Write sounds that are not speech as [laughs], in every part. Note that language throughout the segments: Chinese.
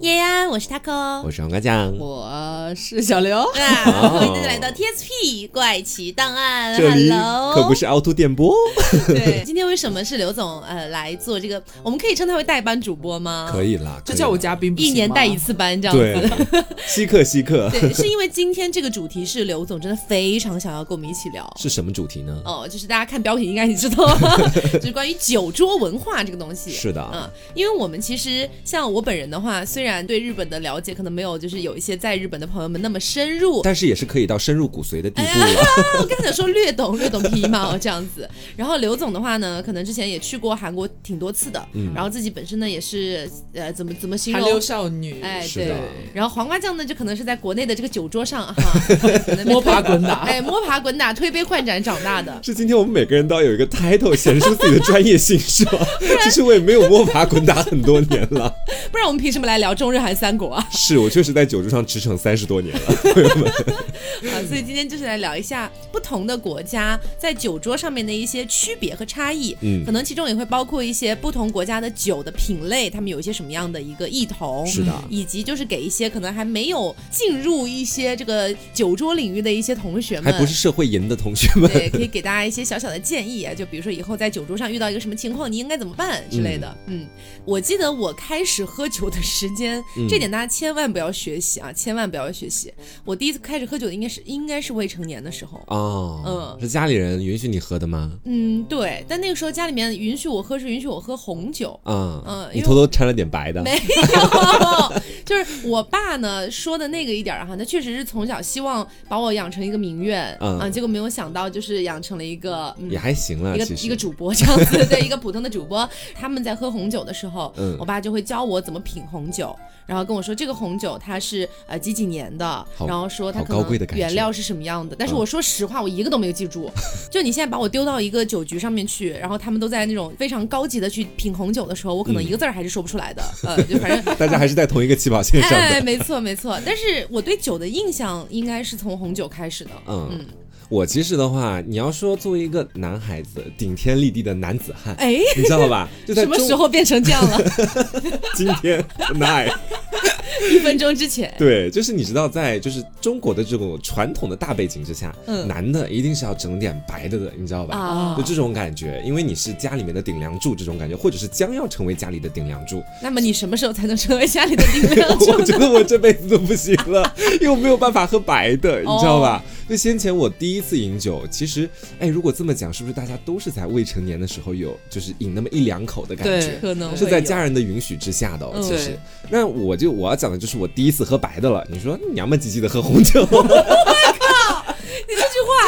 耶呀，我是 taco，我是黄瓜酱，我是小刘。啊，欢迎大家来到 TSP 怪奇档案。这里 Hello，可不是凹凸电波，对。[laughs] 今天为什么是刘总呃来做这个？我们可以称他为代班主播吗？可以啦，就叫我嘉宾不一，年带一次班这样子。对，[laughs] 稀客稀客，对，是因为今天这个主题是刘总真的非常想要跟我们一起聊。是什么主题呢？哦，就是大家看标题应该也知道，[laughs] 就是关于酒桌文化这个东西。是的，嗯，因为我们其实像我本人的话，虽然对日本的了解可能没有就是有一些在日本的朋友们那么深入，但是也是可以到深入骨髓的地步了。我刚才说略懂略懂皮毛这样子。然后刘总的话呢，可能之前也去过韩国挺多次的，嗯然后自己本身呢也是呃怎么怎么形容韩流？少女，哎，对。然后黄瓜酱呢，就可能是在国内的这个酒桌上哈，[laughs] 摸爬滚打。哎摸爬滚打、推杯换盏长大的。是今天我们每个人都要有一个 title 显示出自己的专业性是吗？其实我也没有摸爬滚打很多年了，[laughs] 不然我们凭什么来聊中日韩三国啊？是我确实在酒桌上驰骋三十多年了。[laughs] 好，所以今天就是来聊一下不同的国家在酒桌上面的一些区别和差异。嗯可能其中也会包括一些不同国家的酒的品类，他们有一些什么样的一个异同。是的，以及就是给一些可能还没有进入一些这个酒桌领域的一些同学们，还不是社会营的同学们，对，可以给大家一些小小的建议啊，就比如说以后在酒桌上遇到一个什么情况，你应该怎么办之类的。嗯我记得我开始喝酒的时间，嗯这点大家千万不要学习啊，千万不要学习。我第一次开始喝酒的应该是应该是未成年的时候。哦，嗯是家里人允许你喝的吗？嗯，对，但那个时候家里面允许我喝是允许我喝红酒，嗯嗯你偷偷掺了点白的，没 [laughs] 有，就是我爸呢说的那个一点儿哈，他确实是从小希望把我养成一个名媛，嗯啊，结果没有想到就是养成了一个嗯也还行了，一个一个主播这样子，对，一个普通的主播。他们在喝红酒的时候，嗯我爸就会教我怎么品红酒，然后跟我说这个红酒它是呃几几年的，然后说它可能原料是什么样的。但是嗯我说实话，我一个都没有记住。就你现在把我丢到一个酒局上面去，然后他们都在那种非常高级的去品红酒的时候，我可能嗯一个字儿还是说不出来的。[laughs] 呃，就反正 [laughs] 大家还是在同一个起跑线上哎，没错没错。但是我对酒的印象应该是从红酒开始的。嗯，我其实的话，你要说作为一个男孩子，顶天立地的男子汉，哎，你知道吧？就在什么时候变成这样了？[laughs] 今天 tonight，[laughs] 一分钟之前。对，就是你知道，在就是中国的这种传统的大背景之下，嗯男的一定是要整点白的的，你知道吧？啊就这种感觉，因为你是家里面的顶梁柱，这种感觉，或者是将要成为家里的顶梁柱。那么你什么时候才能成为家里的顶梁柱 [laughs] 我觉？得我这辈子都不行了，因为我没有办法喝白的，你知道吧？哦就先前我第一次饮酒，其实，哎，如果这么讲，是不是大家都是在未成年的时候有，就是饮那么一两口的感觉？可能是在家人的允许之下的、其实。那我就我要讲的就是我第一次喝白的了。你说娘们唧唧的喝红酒，[laughs]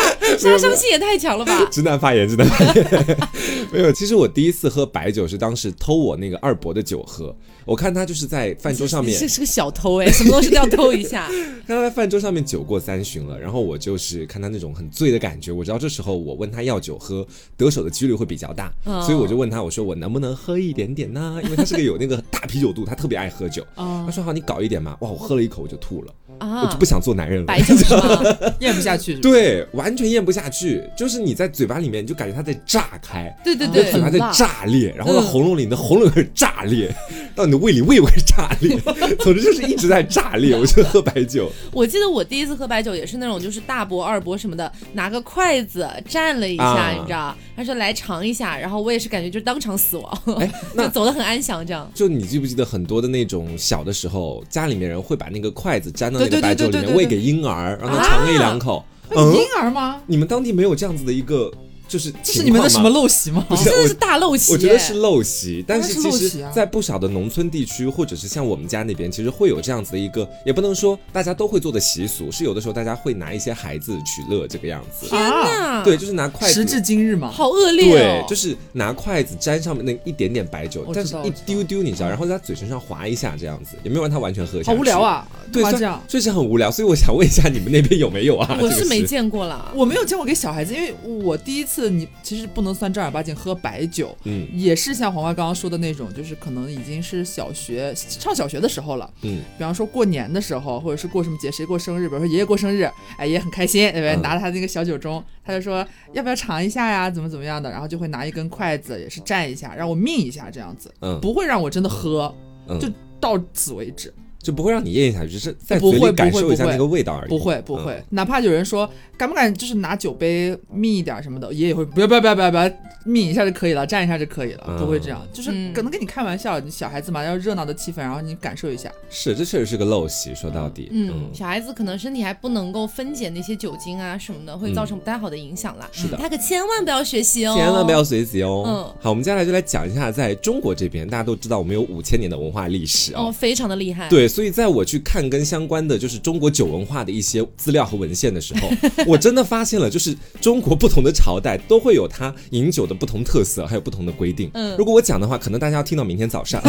[laughs] 杀伤性也太强了吧？[laughs] 直男发言，直男发言。没有，其实我第一次喝白酒是当时偷我那个二伯的酒喝。我看他就是在饭桌上面，[laughs] 这是个小偷哎，什么东西都要偷一下。看他在饭桌上面酒过三巡了，然后我就是看他那种很醉的感觉，我知道这时候我问他要酒喝，得手的几率会比较大，哦所以我就问他，我说我能不能喝一点点呢？因为他是个有那个大啤酒肚，他特别爱喝酒。哦他说好，你搞一点嘛。哇，我喝了一口我就吐了，我啊就不，想做男人了。白酒？[laughs] 咽不下去。是不是，对，完全咽不下去，就是你在嘴巴里面就感觉它在炸开，对对对嘴，巴在炸裂，然后到嗯喉咙里，你的喉咙也开始炸裂，到你的胃里，胃也开始炸裂，[laughs] 总之就是一直在炸裂。我就喝白酒，[laughs] 我记得我第一次喝白酒也是那种，就是大伯、二伯什么的，拿个筷子蘸了一下，啊你知道？他说来尝一下，然后我也是感觉就是当场死亡，哎，就那走得很安详这样。就你记不记得很多的那种小的时候，家里面人会把那个筷子粘到那对对个白酒里面喂给婴儿，让他尝个一两口。嗯婴，儿吗？你们当地没有这样子的一个就是这是你们的什么？陋习吗？不是真的是大陋习，我觉得是陋习，但是其实在不少的农村地区，或者是像我们家那边，其实会有这样子的一个，也不能说大家都会做的习俗，是有的时候大家会拿一些孩子取乐这个样子。天哪，对，，就是拿筷子时至今日嘛，好恶劣对哦，，就是拿筷子沾上面那一点点白酒，我但是一丢丢，你知道，然后在他嘴唇上划一下这样子，也没有让他完全喝下去。好无聊！啊！对，这样？所以是很无聊。所以我想问一下，你们那边有没有啊？我是没见过啦。我没有见过给小孩子，因为我第一次你其实不能算正儿八经喝白酒，嗯。也是像黄瓜刚刚说的那种，就是可能已经是小学上小学的时候了。嗯，比方说过年的时候，或者是过什么节，谁过生日，比如说爷爷过生日，哎，爷爷很开心，对不对？嗯。拿着他那个小酒盅，他就说要不要尝一下呀，怎么怎么样的，然后就会拿一根筷子，也是蘸一下，让我抿一下这样子，嗯。不会让我真的喝，嗯。就到此为止，就不会让你咽下去，只是在嘴里感受一下那个味道而已。不会不会，嗯哪怕有人说敢不敢就是拿酒杯抿一点什么的，爷爷会不要不要不要不要不要抿一下就可以了，蘸一下就可以了，嗯不会这样，就是嗯可能跟你开玩笑，你小孩子嘛要热闹的气氛，然后你感受一下，是，这确实是个陋习。说到底，嗯，小孩子可能身体还不能够分解那些酒精啊什么的，会造成不太好的影响啦。是的他可千万不要学习哦，千万不要学习哦。嗯好，我们接下来就来讲一下，在中国这边，大家都知道我们有五千年的文化历史哦，哦。非常的厉害。，对，所以在我去看跟相关的就是中国酒文化的一些资料和文献的时候，[laughs] 我真的发现了，就是中国不同的朝代都会有它饮酒的不同特色，还有不同的规定。嗯如果我讲的话，可能大家要听到明天早上，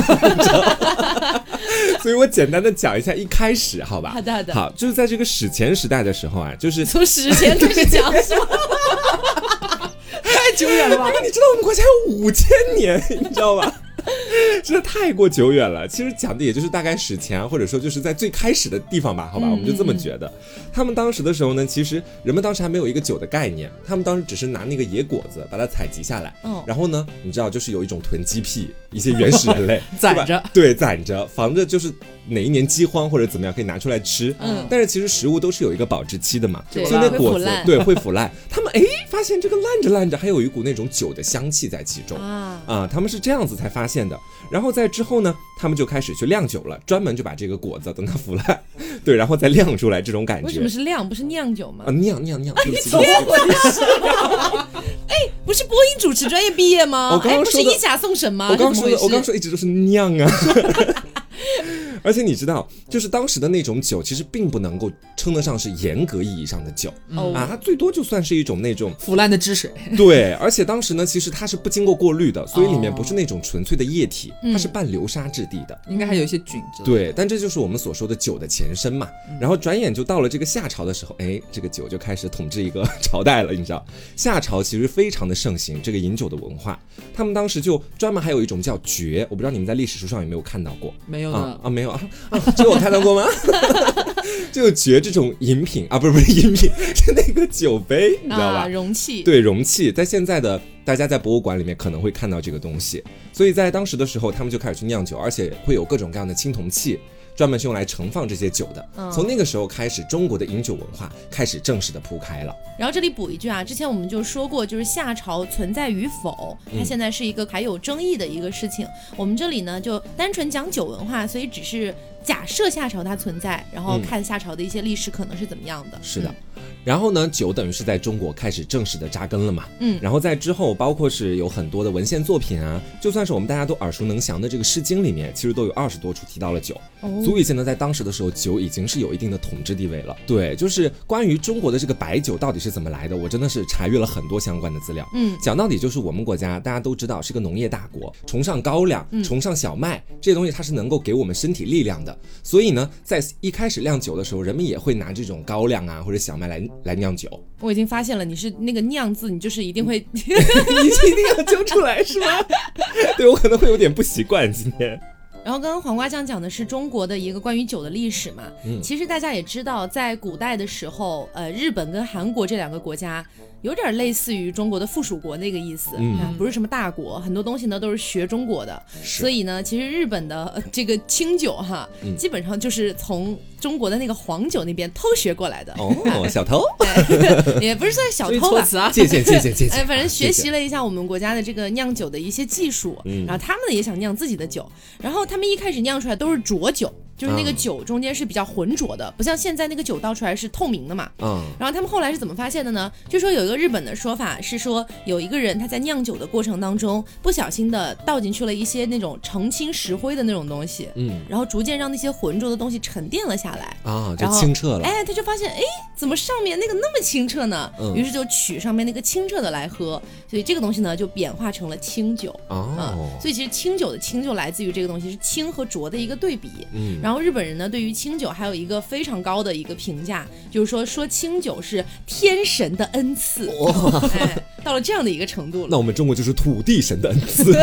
[laughs] 所以我简单的讲一下一开始，好吧？好的好的好，就是在这个史前时代的时候啊，就是从史前开始讲是吗？[laughs] 太久远了吧因？为你知道我们国家有五千年，你知道吧？[laughs] 真的太过久远了。其实讲的也就是大概史前啊，或者说就是在最开始的地方吧，好吧，嗯我们就这么觉得。他们当时的时候呢，其实人们当时还没有一个酒的概念，他们当时只是拿那个野果子把它采集下来，嗯然后呢，你知道就是有一种囤积癖，一些原始人类 [laughs] 攒着对，攒着，防着就是哪一年饥荒或者怎么样可以拿出来吃。嗯但是其实食物都是有一个保质期的嘛，对所以那果子对会腐烂。他们哎发现这个烂着烂着还有一股那种酒的香气在其中。啊，啊，他们是这样子才发现的。然后在之后呢，他们就开始去酿酒了，专门就把这个果子等它腐烂，[laughs] 对，然后再酿出来这种感觉。为什么是酿不是酿酒吗啊？？酿酿酿？对不起对不起不是播音主持专业毕业吗？我刚刚哎，不是一甲送审吗？我刚刚说我刚刚说一直都是酿啊。[laughs] 而且你知道，就是当时的那种酒，其实并不能够称得上是严格意义上的酒、哦啊，它最多就算是一种那种腐烂的汁水，对，而且当时呢，其实它是不经过过滤的，所以里面哦不是那种纯粹的液体，它是嗯半流沙质地的。应该还有一些菌之类的。对，但这就是我们所说的酒的前身嘛。然后转眼就到了这个夏朝的时候，哎，这个酒就开始统治一个 [laughs] 朝代了。你知道，夏朝其实非常的盛行这个饮酒的文化，他们当时就专门还有一种叫爵，我不知道你们在历史书上有没有看到过。没有，啊啊，没有啊啊，这个我看到过吗？[laughs] 就觉这种饮品啊，不是不是饮品，是那个酒杯，你知道吧？啊，容器。对，容器在现在的大家在博物馆里面可能会看到这个东西，所以在当时的时候，他们就开始去酿酒，而且会有各种各样的青铜器。专门是用来盛放这些酒的。嗯从那个时候开始，中国的饮酒文化开始正式的铺开了。然后这里补一句啊，之前我们就说过，就是夏朝存在与否，嗯它现在是一个还有争议的一个事情。我们这里呢就单纯讲酒文化，所以只是假设夏朝它存在，然后嗯看夏朝的一些历史可能是怎么样的。是的。然后呢，酒等于是在中国开始正式的扎根了嘛。嗯然后在之后，包括是有很多的文献作品啊，就算是我们大家都耳熟能详的这个《诗经》里面，其实都有二十多处提到了酒，哦足以见得在当时的时候，酒已经是有一定的统治地位了。对，就是关于中国的这个白酒到底是怎么来的，我真的是查阅了很多相关的资料。嗯讲到底就是我们国家大家都知道是个农业大国，崇尚高粱，崇尚小麦、这些东西，它是能够给我们身体力量的。所以呢，在一开始酿酒的时候，人们也会拿这种高粱啊或者小麦来来酿酒。我已经发现了，你是那个酿字，你就是 [laughs] 一定会你一定要揪出来是吗？[laughs] 对我可能会有点不习惯今天。然后刚刚黄瓜酱讲的是中国的一个关于酒的历史嘛，嗯。其实大家也知道，在古代的时候，呃，日本跟韩国这两个国家有点类似于中国的附属国那个意思，嗯啊，不是什么大国，很多东西呢都是学中国的，是。所以呢，其实日本的、呃这个清酒哈，嗯。基本上就是从中国的那个黄酒那边偷学过来的，哦，[laughs] 小偷，[laughs] 也不是算小偷吧。啊，借鉴借鉴 [laughs] 哎，反正学习了一下我们国家的这个酿酒的一些技术，嗯。然后他们也想酿自己的酒，然后他们一开始酿出来都是浊酒，就是那个嗯酒中间是比较浑浊的，不像现在那个酒倒出来是透明的嘛。嗯然后他们后来是怎么发现的呢？就说有一个日本的说法是说，有一个人他在酿酒的过程当中不小心的倒进去了一些那种澄清石灰的那种东西，嗯然后逐渐让那些浑浊的东西沉淀了下来。啊，就然后清澈了。哎，他就发现，哎，怎么上面那个那么清澈呢？嗯于是就取上面那个清澈的来喝，所以这个东西呢就演化成了清酒。啊、哦，所以其实清酒的清就来自于这个东西，是清和浊的一个对比。嗯，然后日本人呢，对于清酒还有一个非常高的一个评价，就是说说清酒是天神的恩赐，哎，到了这样的一个程度了。那我们中国就是土地神的恩赐。[laughs]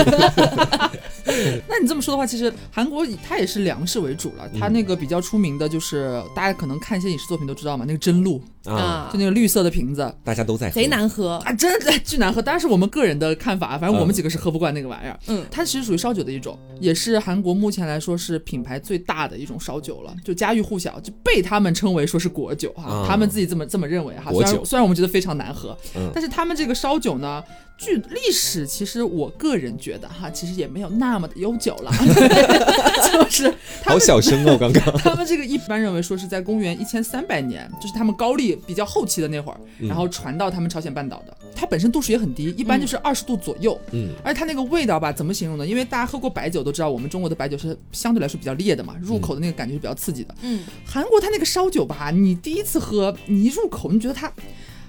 那你这么说的话，其实韩国它也是粮食为主了。它那个比较出名的就是大家可能看一些影视作品都知道嘛，那个真露，啊，就那个绿色的瓶子。大家都在喝。贼难喝。啊，真的巨难喝。当然是我们个人的看法，反正我们嗯几个是喝不惯那个玩意儿。嗯，它其实属于烧酒的一种，也是韩国目前来说是品牌最大的一种烧酒了，就家喻户晓，就被他们称为说是国酒哈，啊。他们自己这么这么认为哈。国酒。虽然虽然我们觉得非常难喝，嗯。但是他们这个烧酒呢，据历史，其实我个人觉得哈，其实也没有那么的悠久了，[laughs] 就是他好们小声哦，刚刚。[laughs] 他们这个一般认为说是在公元一千三百年，就是他们高丽比较后期的那会儿，嗯然后传到他们朝鲜半岛的。它本身度数也很低，一般就是二十度左右。嗯而且它那个味道吧，怎么形容呢？因为大家喝过白酒都知道，我们中国的白酒是相对来说比较烈的嘛，入口的那个感觉是比较刺激的。嗯，韩国它那个烧酒吧，你第一次喝，你一入口，你觉得它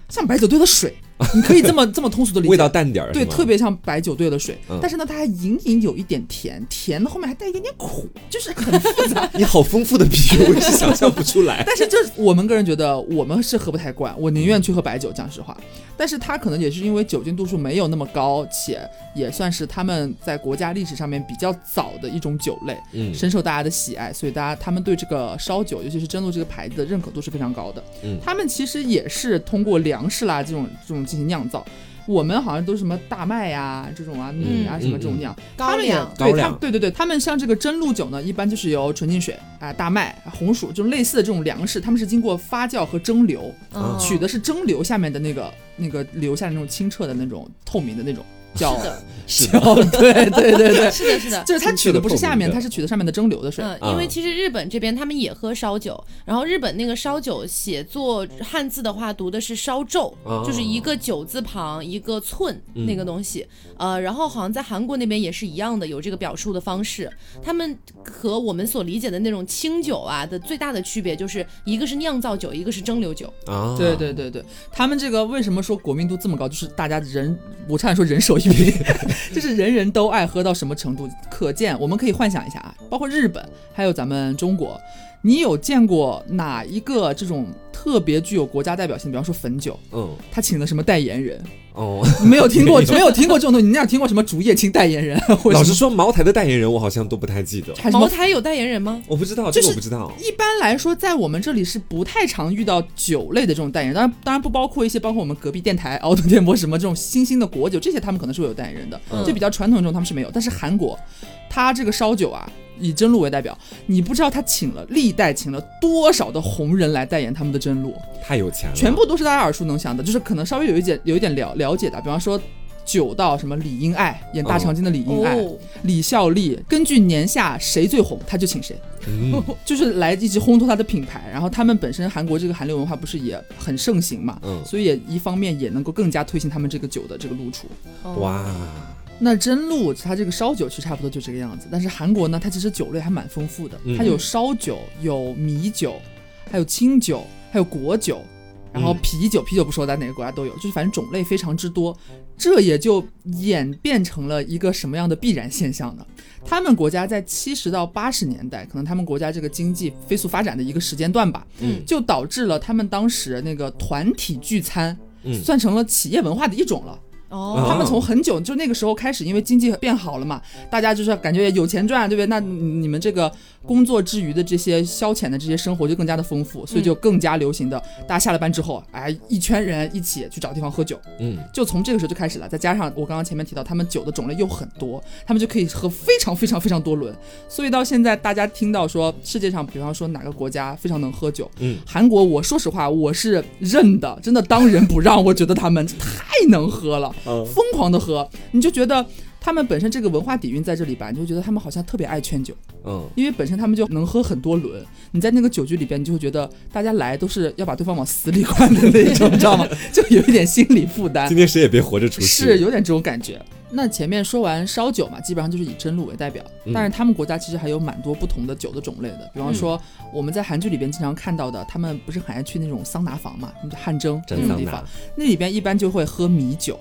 像白酒兑了水，[laughs] 你可以这么这么通俗的理解。味道淡点儿，对，特别像白酒兑了水，嗯但是呢，它还隐隐有一点甜，甜的后面还带一点点苦，就是很复杂。[laughs] 你好丰富的比喻，我是想象不出来。[laughs] 但是这我们个人觉得我们是喝不太惯，我宁愿去喝白酒，讲实话。但是它可能也是因为酒精度数没有那么高，且也算是他们在国家历史上面比较早的一种酒类，嗯深受大家的喜爱，所以大家他们对这个烧酒，尤其是真露这个牌子的认可度是非常高的。嗯他们其实也是通过粮食啦这种这种进行酿造。我们好像都是什么大麦呀、这种啊米啊嗯什么这种酿，高他们也粱。对他高粱。们对对对，他们像这个蒸露酒呢，一般就是由纯净水啊、大麦、红薯这种类似的这种粮食，他们是经过发酵和蒸馏，嗯。取的是蒸馏下面的那个那个留下的那种清澈的那种透明的那种叫是的，是的，叫对对对对，[laughs] 是的，是的。就是它取的不是下面，清澈的透明的它是取的上面的蒸馏的水。嗯，啊因为其实日本这边他们也喝烧酒，然后日本那个烧酒写作汉字的话读的是烧酎，哦就是一个酒字旁一个寸嗯那个东西，呃，然后好像在韩国那边也是一样的，有这个表述的方式。他们和我们所理解的那种清酒啊的最大的区别就是一个是酿造酒，一个是蒸馏酒。啊，对对对对，他们这个为什么说国民度这么高？就是大家人，我差点说人手一瓶，[laughs] 就是人人都爱喝到什么程度？可见我们可以幻想一下啊，包括日本，还有咱们中国，你有见过哪一个这种特别具有国家代表性？比方说汾酒，嗯他请的什么代言人？哦，没有听过，[laughs] 没有听过这种东西？你那有听过什么竹叶青代言人？[laughs] 老实说，茅台的代言人我好像都不太记得，茅台有代言人吗？我不知道，这个我不知道。一般来说，在我们这里是不太常遇到酒类的这种代言人，当然当然不包括一些包括我们隔壁电台敖董电波什么这种新兴的国酒，这些他们可能是会有代言人的，嗯就比较传统的这种他们是没有。但是韩国，它这个烧酒啊，以真露为代表，你不知道他请了历代请了多少的红人来代言他们的真露，太有钱了，全部都是大家耳熟能详的，就是可能稍微有一点有一点了了解的，比方说。酒到什么李英爱演大长今的李英爱，哦，李孝利根据年下谁最红，他就请谁。嗯 [laughs] 就是来一直烘托他的品牌，然后他们本身韩国这个韩流文化不是也很盛行嘛，嗯，所以也一方面也能够更加推行他们这个酒的这个露出。哦，哇，那真露它这个烧酒其实差不多就这个样子，但是韩国呢，它其实酒类还蛮丰富的，嗯它有烧酒、有米酒，还有清酒，还有果酒。然后嗯啤酒，啤酒不说在哪个国家都有，就是反正种类非常之多，这也就演变成了一个什么样的必然现象呢？他们国家在七十到八十年代，可能他们国家这个经济飞速发展的一个时间段吧，嗯就导致了他们当时那个团体聚餐，嗯算成了企业文化的一种了。哦，他们从很久就那个时候开始，因为经济变好了嘛，大家就是感觉有钱赚，对不对？那你们这个工作之余的这些消遣的这些生活就更加的丰富，所以就更加流行的，大家下了班之后，哎，一圈人一起去找地方喝酒，嗯就从这个时候就开始了。再加上我刚刚前面提到，他们酒的种类又很多，他们就可以喝非常非常非常多轮。所以到现在，大家听到说世界上，比方说哪个国家非常能喝酒，嗯，韩国，我说实话，我是认的，真的当仁不让。我觉得他们太能喝了，嗯疯狂的喝，你就觉得他们本身这个文化底蕴在这里吧，你就觉得他们好像特别爱劝酒，嗯，因为本身他们就能喝很多轮。你在那个酒局里边，你就会觉得大家来都是要把对方往死里灌的那种，你知道吗？[laughs] 就有一点心理负担今。天谁也别活着出去，是有点这种感觉。那前面说完烧酒嘛，基本上就是以真露为代表，嗯但是他们国家其实还有蛮多不同的酒的种类的，比方说我们在韩剧里边经常看到的，他们不是很爱去那种桑拿房嘛，汗蒸那种地方，，那里边一般就会喝米酒，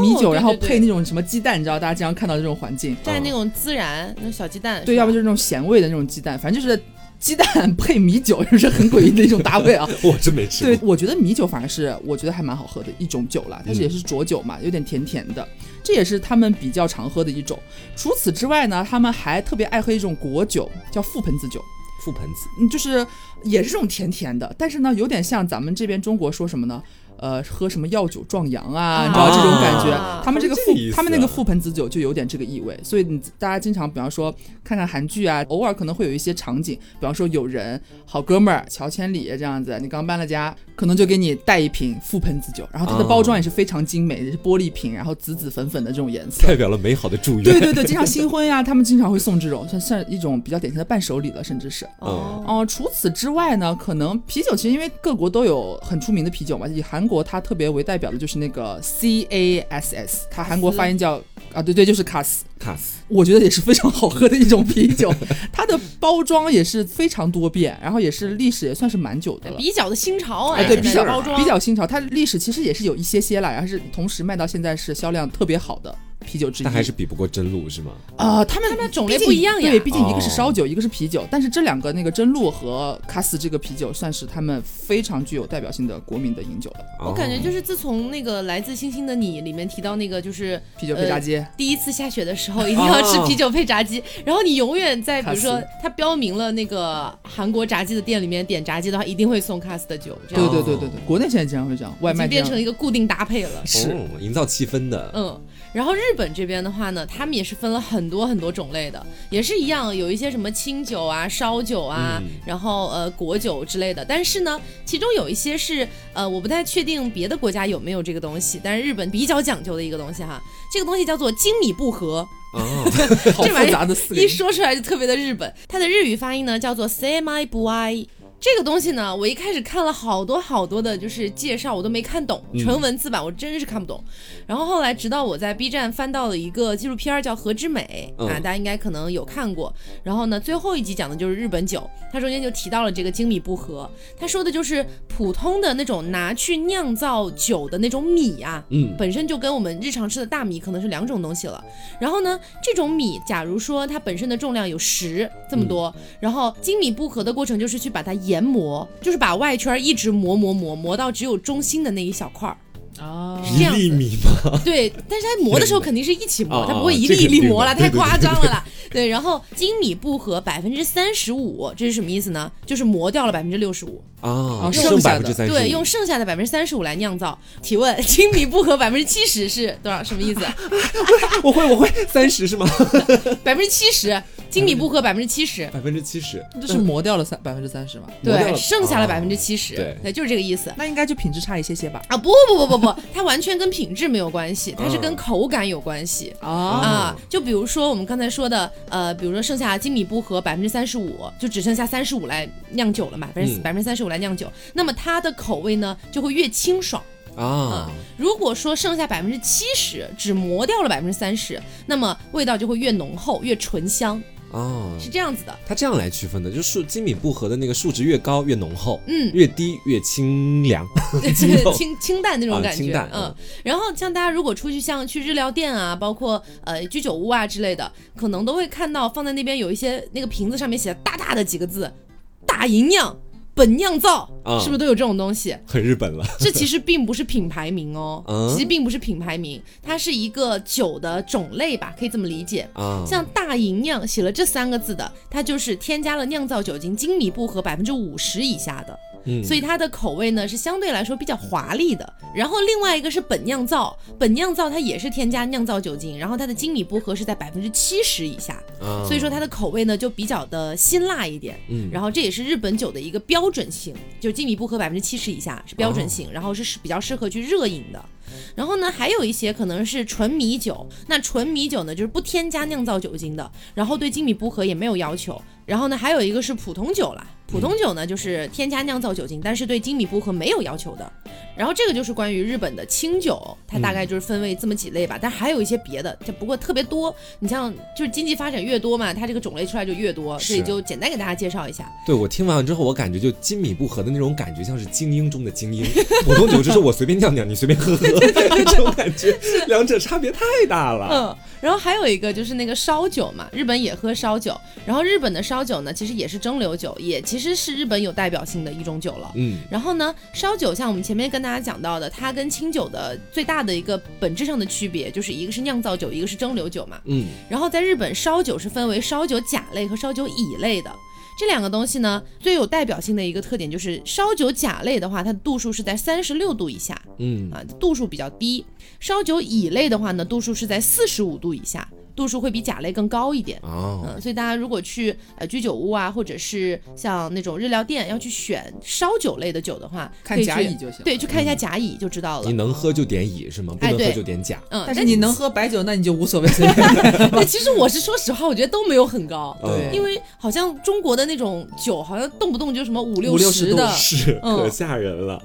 米酒，然后配那种什么鸡蛋，你知道大家经常看到这种环境，在那种孜然，那种小鸡蛋，对，要不就是那种咸味的那种鸡蛋，反正就是鸡蛋 [laughs] 配米酒，就是很诡异的一种搭配啊。[laughs] 我真没吃对，我觉得米酒反而是我觉得还蛮好喝的一种酒啦，它是嗯也是浊酒嘛，有点甜甜的，这也是他们比较常喝的一种。除此之外呢，他们还特别爱喝一种果酒，叫覆盆子酒。覆盆子，嗯，就是也是这种甜甜的，但是呢，有点像咱们这边中国说什么呢？呃，喝什么药酒壮阳啊，你知道这种感觉。啊他们这个覆，他们那个覆盆子酒就有点这个意味，所以你大家经常，比方说看看韩剧啊，偶尔可能会有一些场景，比方说有人好哥们儿乔千里这样子，你刚搬了家，可能就给你带一瓶覆盆子酒，然后它的哦包装也是非常精美玻璃瓶，然后紫紫粉粉的这种颜色。代表了美好的祝愿。对对对，经常新婚呀，他们经常会送这种，算算一种比较典型的伴手礼了，甚至是。哦，哦、除此之外呢，可能啤酒其实因为各国都有很出名的啤酒嘛，以韩国它特别为代表的就是那个 C A S S，它韩国发音叫啊，对对，就是卡斯。卡斯，我觉得也是非常好喝的一种啤酒，[laughs] 它的包装也是非常多变，然后也是历史也算是蛮久的了。比较的新潮啊，哎，对，比较包装。比较新潮，它历史其实也是有一些些啦，然后是同时卖到现在是销量特别好的啤酒之一。但还是比不过真露是吗？啊，他们他们种类不一样呀对，毕竟一个是哦烧酒，一个是啤酒，但是这两个那个真露和卡斯这个啤酒算是他们非常具有代表性的国民的饮酒了。我感觉哦就是自从那个《来自星星的你》里面提到那个，就是啤酒配炸鸡，第一次下雪的时候一定要吃啤酒配炸鸡，然后你永远在比如说它标明了那个韩国炸鸡的店里面点炸鸡的话，一定会送卡斯的酒，这对样对对对对，国内现在经常会这样，外卖变成一个固定搭配了。是哦营造气氛的。嗯，然后日本这边的话呢，他们也是分了很多很多种类的，也是一样，有一些什么清酒啊、烧酒啊，嗯然后呃果酒之类的。但是呢，其中有一些是呃我不太确定别的国家有没有这个东西，但是日本比较讲究的一个东西哈，这个东西叫做精米不和，哦，[laughs] 好这玩意一。说出来就特别的日本。它的日语发音呢叫做 semi b u i 这个东西呢，我一开始看了好多好多的，就是介绍，我都没看懂，嗯纯文字版我真是看不懂。然后后来直到我在 B 站翻到了一个纪录片儿叫《和之美》嗯啊，大家应该可能有看过。然后呢，最后一集讲的就是日本酒，它中间就提到了这个精米不和，他说的就是普通的那种拿去酿造酒的那种米啊，嗯，本身就跟我们日常吃的大米可能是两种东西了。然后呢，这种米，假如说它本身的重量有十这么多，然后精米不合的过程就是去把它研磨，就是把外圈一直磨磨磨磨到只有中心的那一小块儿。啊，一粒米吗？对，但是它磨的时候肯定是一起磨，哦它不会一粒一粒磨了，太夸张了啦。对，然后精米不合百分之三十五，这是什么意思呢？就是磨掉了百分之六十五，啊，剩剩下的百分之三，对，用剩下的百分之三十五来酿造。提问：[laughs] 精米不合百分之七十是多少？什么意思？[laughs] 我会我会三十是吗？[laughs] 百分之七十，精米不和百分之七十。百分之七十，这是磨掉了三百分之三十嘛？对，剩下了啊百分之七十，对就是这个意思那应该就品质差一些些吧？啊！不不不不不，它完全跟品质没有关系，它是跟嗯口感有关系。啊，啊，就比如说我们刚才说的，呃，比如说剩下精米不和百分之三十五，就只剩下三十五来酿酒了嘛，百分百分之三十五来酿酒，那么它的口味呢就会越清爽。啊，如果说剩下百分之七十，只磨掉了百分之三十，那么味道就会越浓厚、越醇香，哦，是这样子的。它这样来区分的，就是数精米不合的那个数值越高越浓厚，嗯，越低越清凉，[laughs] 清透清清淡那种啊感觉，清淡嗯嗯。然后像大家如果出去像去日料店啊，包括呃居酒屋啊之类的，可能都会看到放在那边有一些那个瓶子上面写的大大的几个字“大吟酿”。本酿造啊是不是都有这种东西？很日本了。[laughs] 这其实并不是品牌名哦，嗯其实并不是品牌名，它是一个酒的种类吧，可以这么理解。啊，像大吟酿写了这三个字的，它就是添加了酿造酒精精米不合百分之五十以下的。嗯所以它的口味呢是相对来说比较华丽的。然后另外一个是本酿造，本酿造它也是添加酿造酒精，然后它的精米不合是在百分之七十以下，啊所以说它的口味呢就比较的辛辣一点。嗯然后这也是日本酒的一个标准性，就是精米不合百分之七十以下是标准性，然后是是比较适合去热饮的。然后呢，还有一些可能是纯米酒，那纯米酒呢就是不添加酿造酒精的，然后对精米不合也没有要求。然后呢，还有一个是普通酒啦，普通酒呢就是添加酿造酒精，但是对精米不合没有要求的。然后这个就是关于日本的清酒，它大概就是分为这么几类吧，但还有一些别的，这不过特别多。你像就是经济发展越多嘛，它这个种类出来就越多，所以就简单给大家介绍一下。对我听完之后，我感觉就精米不合的那种感觉，像是精英中的精英。[laughs] 普通酒就是我随便酿酿，你随便喝喝，[laughs] 这种感觉，两者差别太大了。嗯，然后还有一个就是那个烧酒嘛，日本也喝烧酒，然后日本的烧酒呢，其实也是蒸馏酒，也其实是日本有代表性的一种酒了。嗯然后呢，烧酒像我们前面跟大家讲到的，它跟清酒的最大的一个本质上的区别，就是一个是酿造酒，一个是蒸馏酒嘛。嗯然后在日本，烧酒是分为烧酒甲类和烧酒乙类的。这两个东西呢，最有代表性的一个特点就是烧酒甲类的话，它的度数是在三十六度以下嗯，啊，度数比较低；烧酒乙类的话呢，度数是在四十五度以下，度数会比甲类更高一点。哦，嗯，所以大家如果去呃居酒屋啊，或者是像那种日料店要去选烧酒类的酒的话，看甲乙就行。对，去看一下甲乙就知道了你。能喝就点乙是吗？不能喝哎对就点甲。嗯，但是你能喝白酒，那你就无所谓随便。[laughs] 对，其实我是说实话，我觉得都没有很高，对因为好像中国的那种酒，好像动不动就什么五六十的，是，嗯可吓人了。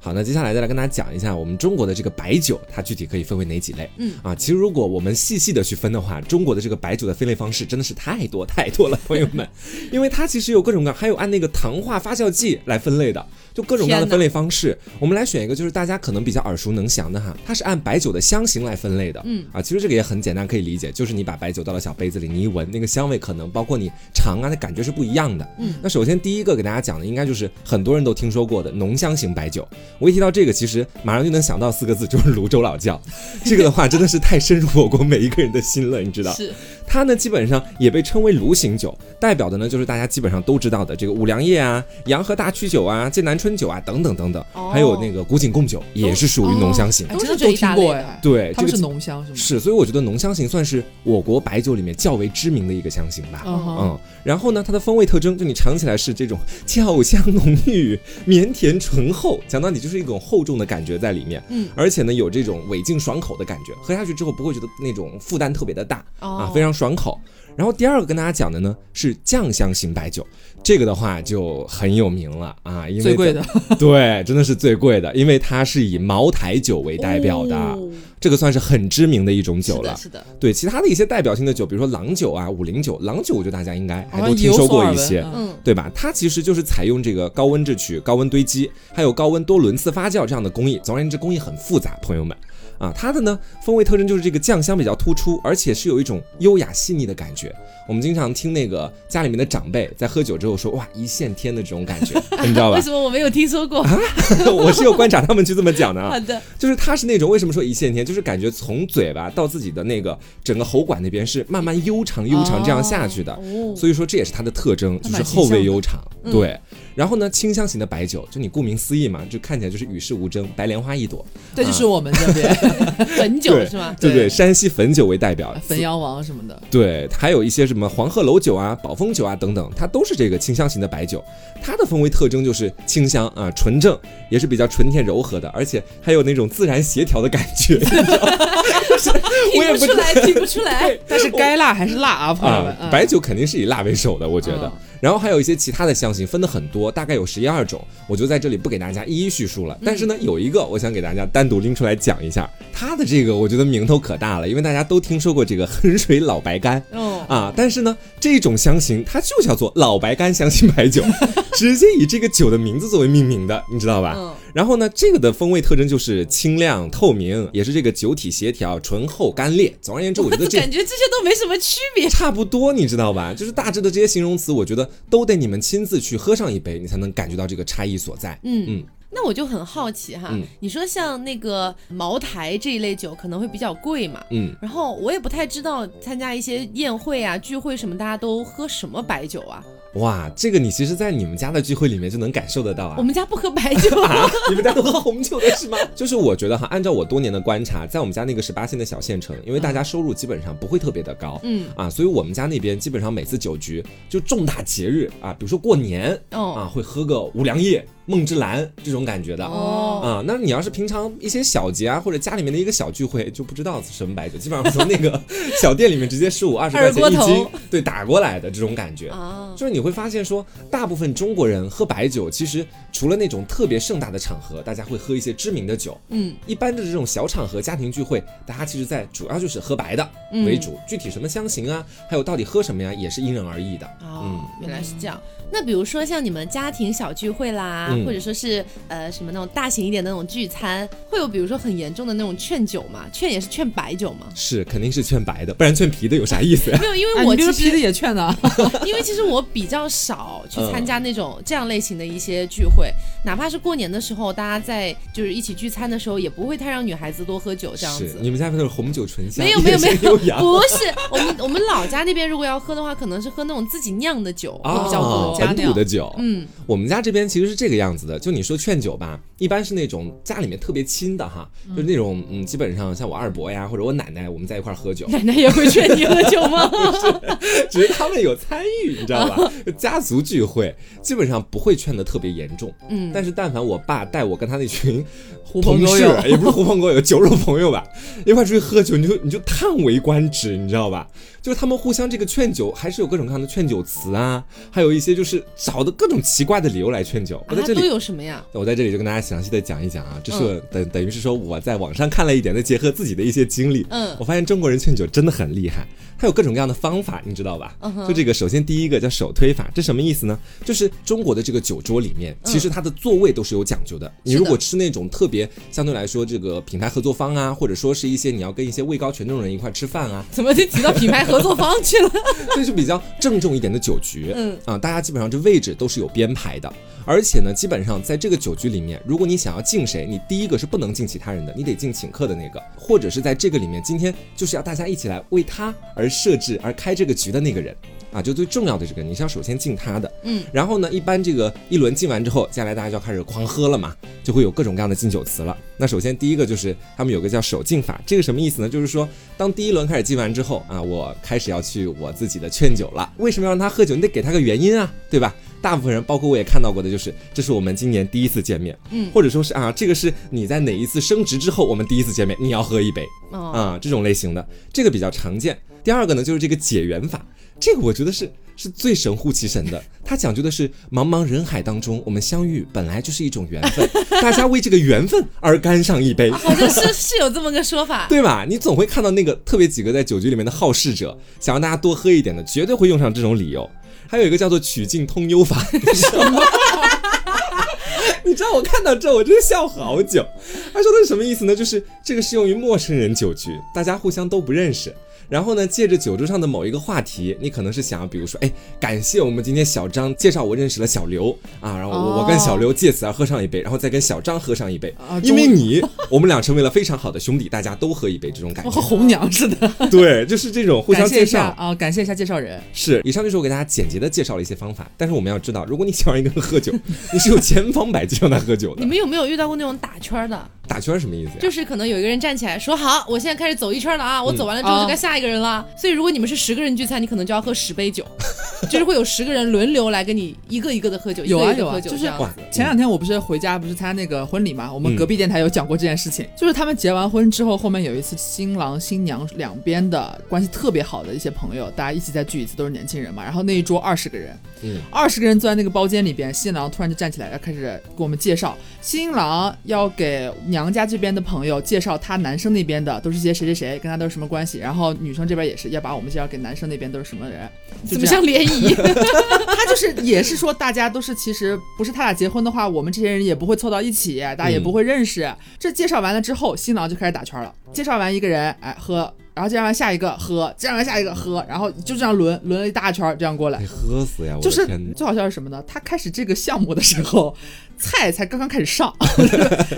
好，那接下来再来跟大家讲一下我们中国的这个白酒，它具体可以分为哪几类？嗯啊，其实如果我们细细的去分的话，中国的这个白酒的分类方式真的是太多太多了，[laughs] 朋友们，因为它其实有各种各样，还有按那个糖化发酵剂来分类的，就各种各样的分类方式。我们来选一个，就是大家可能比较耳熟能详的哈，它是按白酒的香型来分类的。嗯啊，其实这个也很简单，可以理解，就是你把白酒倒到小杯子里，你一闻那个香味，可能包括你尝啊，那感觉是不一样的。嗯，那首先第一个给大家讲的，应该就是很多人都听说过的浓香型白酒。我一提到这个，其实马上就能想到四个字，就是泸州老窖。这个的话，真的是太深入我国每一个人的心了，你知道？是它呢，基本上也被称为炉型酒，代表的呢就是大家基本上都知道的这个五粮液啊、洋河大曲酒啊、剑南春酒啊等等等等，哦还有那个古井贡酒也是属于浓香型。哎都是真的都听这一大类的过哎。对，这个他们是浓香是吗？是，所以我觉得浓香型算是我国白酒里面较为知名的一个香型吧。嗯然后呢，它的风味特征就你尝起来是这种俏香浓郁、绵甜醇厚，讲到底就是一种厚重的感觉在里面。嗯，而且呢，有这种尾劲爽口的感觉，喝下去之后不会觉得那种负担特别的大、哦啊，非常爽口。然后第二个跟大家讲的呢是酱香型白酒，这个的话就很有名了啊，因为最贵的，[laughs] 对，真的是最贵的，因为它是以茅台酒为代表的，哦这个算是很知名的一种酒了是的，。是的，对其他的一些代表性的酒，比如说郎酒啊、五零酒，郎酒我觉得大家应该还都听说过一些，对吧？它其实就是采用这个高温制曲、高温堆积，还有高温多轮次发酵这样的工艺。总而言之，工艺很复杂，朋友们。啊，它的呢风味特征就是这个酱香比较突出，而且是有一种优雅细腻的感觉。我们经常听那个家里面的长辈在喝酒之后说，哇，一线天的这种感觉，你知道吧 [laughs] 为？什么我没有听说过啊？我是有观察他们去这么讲的啊 [laughs] 好。的，就是它是那种为什么说一线天，就是感觉从嘴巴到自己的那个整个喉管那边是慢慢悠长悠长这样下去的。哦，所以说这也是它的特征，就是后味悠长。嗯对，然后呢，清香型的白酒，就你顾名思义嘛，就看起来就是与世无争，白莲花一朵。这就是我们这边 [laughs] 汾酒是吗？对对，对山西汾酒为代表，汾阳王什么的。对，还有一些什么黄鹤楼酒啊、宝丰酒啊等等，它都是这个清香型的白酒。它的风味特征就是清香啊、纯正，也是比较纯甜柔和的，而且还有那种自然协调的感觉。[laughs] 我也不出来，听不出来。[laughs] 但是该辣还是辣啊，朋友们。白酒肯定是以辣为首的，我觉得。嗯然后还有一些其他的香型，分的很多，大概有十一二种，我就在这里不给大家一一叙述了。但是呢，有一个我想给大家单独拎出来讲一下，它的这个我觉得名头可大了，因为大家都听说过这个衡水老白干。[laughs] 哦，啊，但是呢，这种香型它就叫做老白干香型白酒，直接以这个酒的名字作为命名的，你知道吧？嗯，然后呢，这个的风味特征就是清亮透明，也是这个酒体协调、醇厚干裂。总而言之，我觉得这感觉这些都没什么区别。差不多，你知道吧？就是大致的这些形容词，我觉得都得你们亲自去喝上一杯，你才能感觉到这个差异所在。嗯嗯那我就很好奇哈，嗯你说像那个茅台这一类酒可能会比较贵嘛？嗯，然后我也不太知道参加一些宴会啊、聚会什么，大家都喝什么白酒啊？哇，这个你其实，在你们家的聚会里面就能感受得到啊我。们家不喝白酒，啊，你们家都喝红酒的是吗？[laughs] 就是我觉得哈，按照我多年的观察，在我们家那个十八线的小县城，因为大家收入基本上不会特别的高，嗯，啊，所以我们家那边基本上每次酒局就重大节日啊，比如说过年哦啊，会喝个五粮液、梦之蓝这种感觉的。哦，啊，那你要是平常一些小节啊，或者家里面的一个小聚会，就不知道什么白酒，基本上从那个 [laughs] 小店里面直接十五二十块钱一斤，对，打过来的这种感觉。啊，就是你会发现说，大部分中国人喝白酒，其实除了那种特别盛大的场合，大家会喝一些知名的酒，嗯，一般的这种小场合、家庭聚会，大家其实在主要就是喝白的嗯为主，具体什么香型啊，还有到底喝什么呀，也是因人而异的。哦，原来是这样。那比如说像你们家庭小聚会啦，嗯或者说是呃什么那种大型一点的那种聚餐，会有比如说很严重的那种劝酒吗？劝也是劝白酒吗？是肯定是劝白的，不然劝啤的有啥意思呀？[laughs] 没有，因为哎我其实、你这个皮的也劝的，[laughs] 因为其实我比较少去嗯参加那种这样类型的一些聚会，哪怕是过年的时候，大家在就是一起聚餐的时候，也不会太让女孩子多喝酒这样子。你们家都是红酒醇香，没有没有没有，不 [laughs] 是我们我们老家那边如果要喝的话，可能是喝那种自己酿的酒会比较多。哦本土的酒，嗯，我们家这边其实是这个样子的，就你说劝酒吧，一般是那种家里面特别亲的哈，就是那种嗯，基本上像我二伯呀或者我奶奶，我们在一块儿喝酒，奶奶也会劝你喝酒吗？[laughs] 只是他们有参与，你知道吧？家族聚会基本上不会劝的特别严重，嗯，但是但凡我爸带我跟他那群狐朋同事狗友，也不是狐朋狗友，酒肉朋友吧，一块出去喝酒，你就你就叹为观止，你知道吧？就是他们互相这个劝酒，还是有各种各样的劝酒词啊，还有一些就是找的各种奇怪的理由来劝酒。我在啊都这里，有什么呀？我在这里就跟大家详细的讲一讲啊，就是嗯等等于是说我在网上看了一点，再结合自己的一些经历，嗯我发现中国人劝酒真的很厉害，他有各种各样的方法，你知道吧？就这个，首先第一个叫手推法，这什么意思呢？就是中国的这个酒桌里面，其实它的座位都是有讲究的。你如果吃那种特别相对来说这个品牌合作方啊，或者说是一些你要跟一些位高权重的人一块吃饭啊，[laughs] 怎么就提到品牌合作方去了？这 [laughs] 就比较郑重一点的酒局。嗯啊，大家基本上这位置都是有编排的，而且呢，基本上在这个酒局里面，如果你想要敬谁，你第一个是不能敬其他人的，你得敬请客的那个，或者是在这个里面，今天就是要大家一起来为他而设置而开这个局的那个人。啊，就最重要的这个，你是要首先敬他的，嗯，然后呢，一般这个一轮敬完之后，接下来大家就要开始狂喝了嘛，就会有各种各样的敬酒词了。那首先第一个就是他们有个叫守敬法，这个什么意思呢？就是说，当第一轮开始敬完之后啊，我开始要去我自己的劝酒了。为什么要让他喝酒？你得给他个原因啊，对吧？大部分人，包括我也看到过的，就是这是我们今年第一次见面，嗯或者说是啊，这个是你在哪一次升职之后，我们第一次见面，你要喝一杯，哦，啊，这种类型的，这个比较常见。第二个呢，就是这个解缘法，这个我觉得是是最神乎其神的。它讲究的是茫茫人海当中，我们相遇本来就是一种缘分，大家为这个缘分而干上一杯。好像是是有这么个说法。对吧？你总会看到那个特别几个在酒局里面的好事者，想让大家多喝一点的，绝对会用上这种理由。还有一个叫做曲径通幽法，你知道吗？[laughs] [laughs] 你知道我看到这，我真的笑好久。他说的是什么意思呢？就是这个适用于陌生人酒局，大家互相都不认识。然后呢，借着酒桌上的某一个话题，你可能是想要，比如说，哎，感谢我们今天小张介绍我认识了小刘啊，然后我、我跟小刘借此而喝上一杯，然后再跟小张喝上一杯，啊因为你，我们俩成为了非常好的兄弟，大家都喝一杯，这种感觉。和红娘似的。对，就是这种互相介绍。啊，感谢一下介绍人。是，以上就是我给大家简洁的介绍了一些方法，但是我们要知道，如果你想让一个人喝酒，[laughs] 你是有千方百计让他喝酒的你。们有没有遇到过那种打圈的？打圈什么意思呀？就是可能有一个人站起来说：“好，我现在开始走一圈了啊！我走完了之后嗯就该下一个人了。所以如果你们是十个人聚餐，你可能就要喝十杯酒，[laughs] 就是会有十个人轮流来跟你一个一个的喝酒，有啊有啊一个一个喝酒就是。前两天我不是回家，不是参加那个婚礼嘛？我们嗯隔壁电台有讲过这件事情，就是他们结完婚之后，后面有一次新郎新娘两边的关系特别好的一些朋友，大家一起再聚一次，都是年轻人嘛。然后那一桌二十个人，嗯，二十个人坐在那个包间里边，新郎突然就站起来，要开始给我们介绍，新郎要给娘家这边的朋友介绍他男生那边的都是些谁谁谁，跟他都是什么关系，然后女生这边也是要把我们介绍给男生那边都是什么人，怎么像联谊？[laughs] 他就是也是说，大家都是其实不是他俩结婚的话，我们这些人也不会凑到一起，大家也不会认识。这介绍完了之后，新郎就开始打圈了。介绍完一个人，哎喝，然后介绍完下一个喝，介绍完下一个喝，然后就这样轮轮了一大圈，这样过来得。喝死呀！就是！最好笑是什么呢？他开始这个项目的时候，菜才刚刚开始上。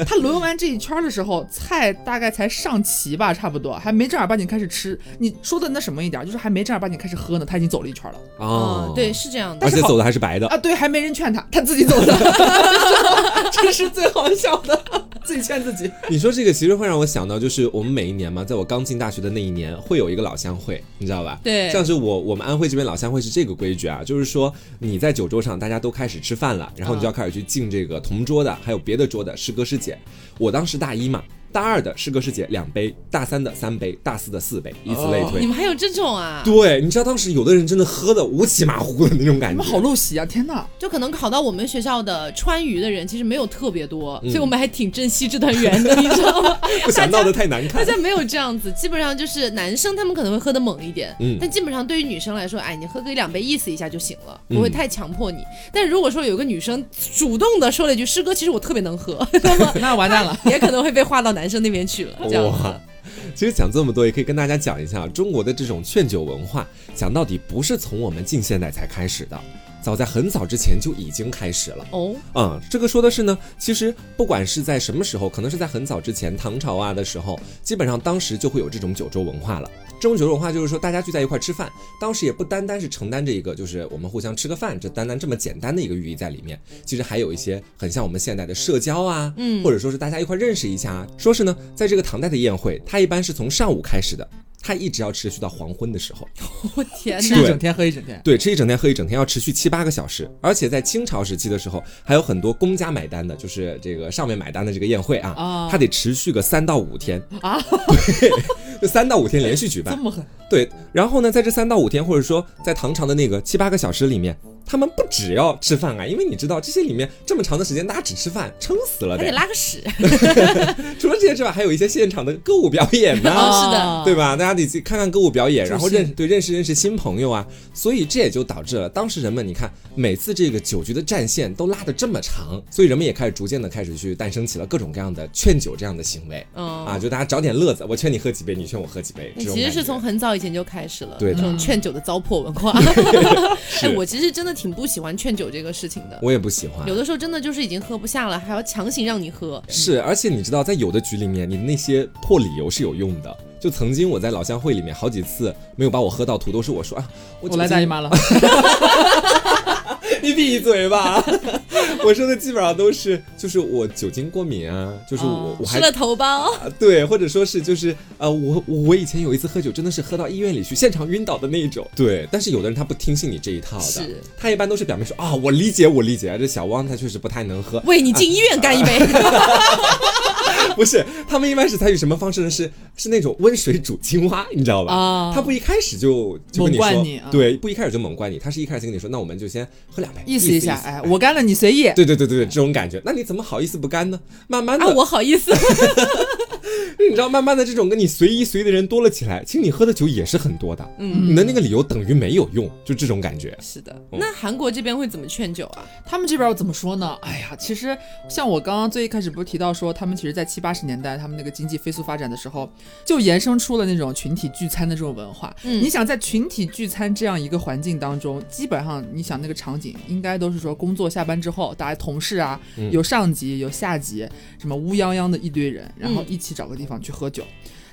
他轮完这一圈的时候，菜大概才上齐吧，差不多还没正儿八经开始吃。你说的那什么一点，就是还没正儿八经开始喝呢，他已经走了一圈了。[laughs] 哦嗯，，对，，是这样的而。且是走的还是白的。啊，对，还没人劝他，他自己走的，[laughs] [laughs] 这是最好笑的，自己劝自己。你说这个其实会让我想到，就是我们每一年嘛，在我刚进大学的那一年，会有一个老乡会，你知道吧？对像是我我们安徽这边老乡会是这个规矩啊，就是说你在酒桌上大家都开始吃饭了，然后你就要开始去敬这个同桌的，还有别的桌的师哥师姐。我当时大一嘛。大二的师哥师姐两杯，大三的三杯，大四的四杯，以此类推。你们还有这种啊？对，你知道当时有的人真的喝的乌漆麻糊的那种感觉，你们好陋习啊！天哪，就可能考到我们学校的川渝的人其实没有特别多，嗯所以我们还挺珍惜这段缘的，你知道吗？[laughs] 不想闹得太难看。大家没有这样子，基本上就是男生他们可能会喝的猛一点，嗯但基本上对于女生来说，哎，你喝个一两杯意思一下就行了，嗯不会太强迫你。但如果说有个女生主动的说了一句“师哥，其实我特别能喝”，[laughs] 那么 [laughs] 那完蛋了。也可能会被划到男生那边去了，这样子哇。其实讲这么多，也可以跟大家讲一下中国的这种劝酒文化，讲到底不是从我们近现代才开始的，早在很早之前就已经开始了。哦，嗯，这个说的是呢，其实不管是在什么时候，可能是在很早之前，唐朝啊的时候，基本上当时就会有这种九州文化了。这种酒肉文化就是说，大家聚在一块儿吃饭，当时也不单单是承担着一个，就是我们互相吃个饭，这单单这么简单的一个寓意在里面。其实还有一些很像我们现代的社交啊，嗯或者说是大家一块认识一下啊。说是呢，在这个唐代的宴会，它一般是从上午开始的，它一直要持续到黄昏的时候。[laughs] 我天哪！吃一整天，喝一整天。对，吃一整天喝一整天，要持续七八个小时。而且在清朝时期的时候，还有很多公家买单的，就是这个上面买单的这个宴会啊，啊它得持续个三到五天啊，对，就三到五天连续举办。[laughs] 这么狠，对，然后呢，在这三到五天，或者说在唐朝的那个七八个小时里面，他们不只要吃饭啊，因为你知道这些里面这么长的时间，大家只吃饭，撑死了还得得。拉个屎，[laughs] 除了这些之外，还有一些现场的歌舞表演呢、哦是的。对吧？大家得去看看歌舞表演，然后兴认对认识认识新朋友啊，所以这也就导致了当时人们，你看每次这个酒局的战线都拉得这么长，所以人们也开始逐渐的开始去诞生起了各种各样的劝酒这样的行为。嗯啊，就大家找点乐子，我劝你喝几杯，你劝我喝几杯，其实是从很早以前就开始了，对的。这种劝酒的糟粕文化。[laughs] 哎，我其实真的挺不喜欢劝酒这个事情的，我也不喜欢有。的时候真的就是已经喝不下了，还要强行让你喝。是，而且你知道，在有的局里面，你的那些破理由是有用的。就曾经我在老乡会里面好几次没有把我喝到吐，都是我说啊，我我来大姨妈了。[laughs] 你闭嘴吧！[laughs] 我说的基本上都是，就是我酒精过敏啊，就是我、哦我还吃了头孢，啊对，或者说是就是呃，我我我以前有一次喝酒，真的是喝到医院里去，现场晕倒的那一种。对，但是有的人他不听信你这一套的是，他一般都是表面说啊，我理解我理解，这小汪他确实不太能喝，喂你进医院干一杯。[laughs] [laughs] 不是，他们一般是采取什么方式呢？是是那种温水煮青蛙，你知道吧？啊他不一开始就就跟你说，对，不一开始就猛灌你，他是一开始跟你说，那我们就先喝两杯，意思一一下，哎，我干了，你随意。对对对对对，这种感觉，那你怎么好意思不干呢？慢慢的，啊，我好意思，[laughs] 你知道，慢慢的这种跟你随意随的人多了起来，请你喝的酒也是很多的，嗯，你的那个理由等于没有用，就这种感觉。是的。那韩国这边会怎么劝酒啊？他们这边怎么说呢？哎呀，其实像我刚刚最一开始不是提到说，他们其实在七八十年代，他们那个经济飞速发展的时候，就衍生出了那种群体聚餐的这种文化。嗯你想在群体聚餐这样一个环境当中，基本上你想那个场景，应该都是说工作下班之后，大家同事啊，嗯有上级有下级，什么乌泱泱的一堆人，然后嗯一起找个地方去喝酒。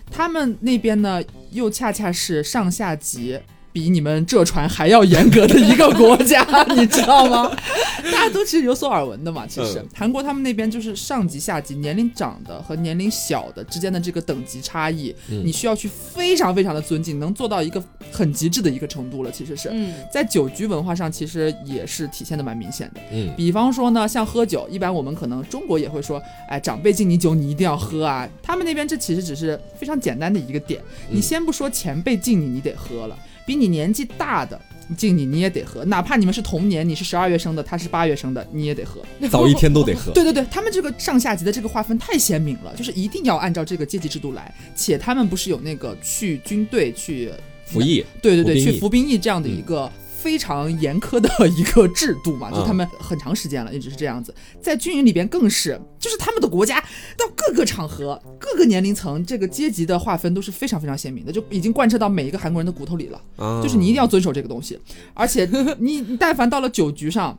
他们那边呢，又恰恰是上下级比你们浙传还要严格的一个国家，[laughs] [laughs] 你知道吗？[laughs] 大家都其实有所耳闻的嘛。其实、嗯韩国他们那边就是上级下级年龄长的和年龄小的之间的这个等级差异，嗯你需要去非常非常的尊敬，能做到一个很极致的一个程度了。其实是。嗯在酒局文化上，其实也是体现的蛮明显的。嗯比方说呢，像喝酒，一般我们可能中国也会说，哎，长辈敬你酒，你一定要喝啊。他们那边这其实只是非常简单的一个点。你嗯先不说前辈敬你，你得喝了，比你年纪大的敬你，你也得喝，哪怕你们是同年，你是十二月生的，他是八月生的，你也得喝。[laughs] 早一天都得喝。[laughs] 对对对，他们这个上下级的这个划分太鲜明了，就是一定要按照这个阶级制度来，且他们不是有那个去军队去服役，对对对，服去服兵役这样的一个非常严苛的一个制度嘛，嗯就他们很长时间了，一直是这样子。在军营里边更是，就是他们的国家到各个场合、各个年龄层、这个阶级的划分都是非常非常鲜明的，就已经贯彻到每一个韩国人的骨头里了。啊就是你一定要遵守这个东西，而且你 [laughs] 你但凡到了酒局上。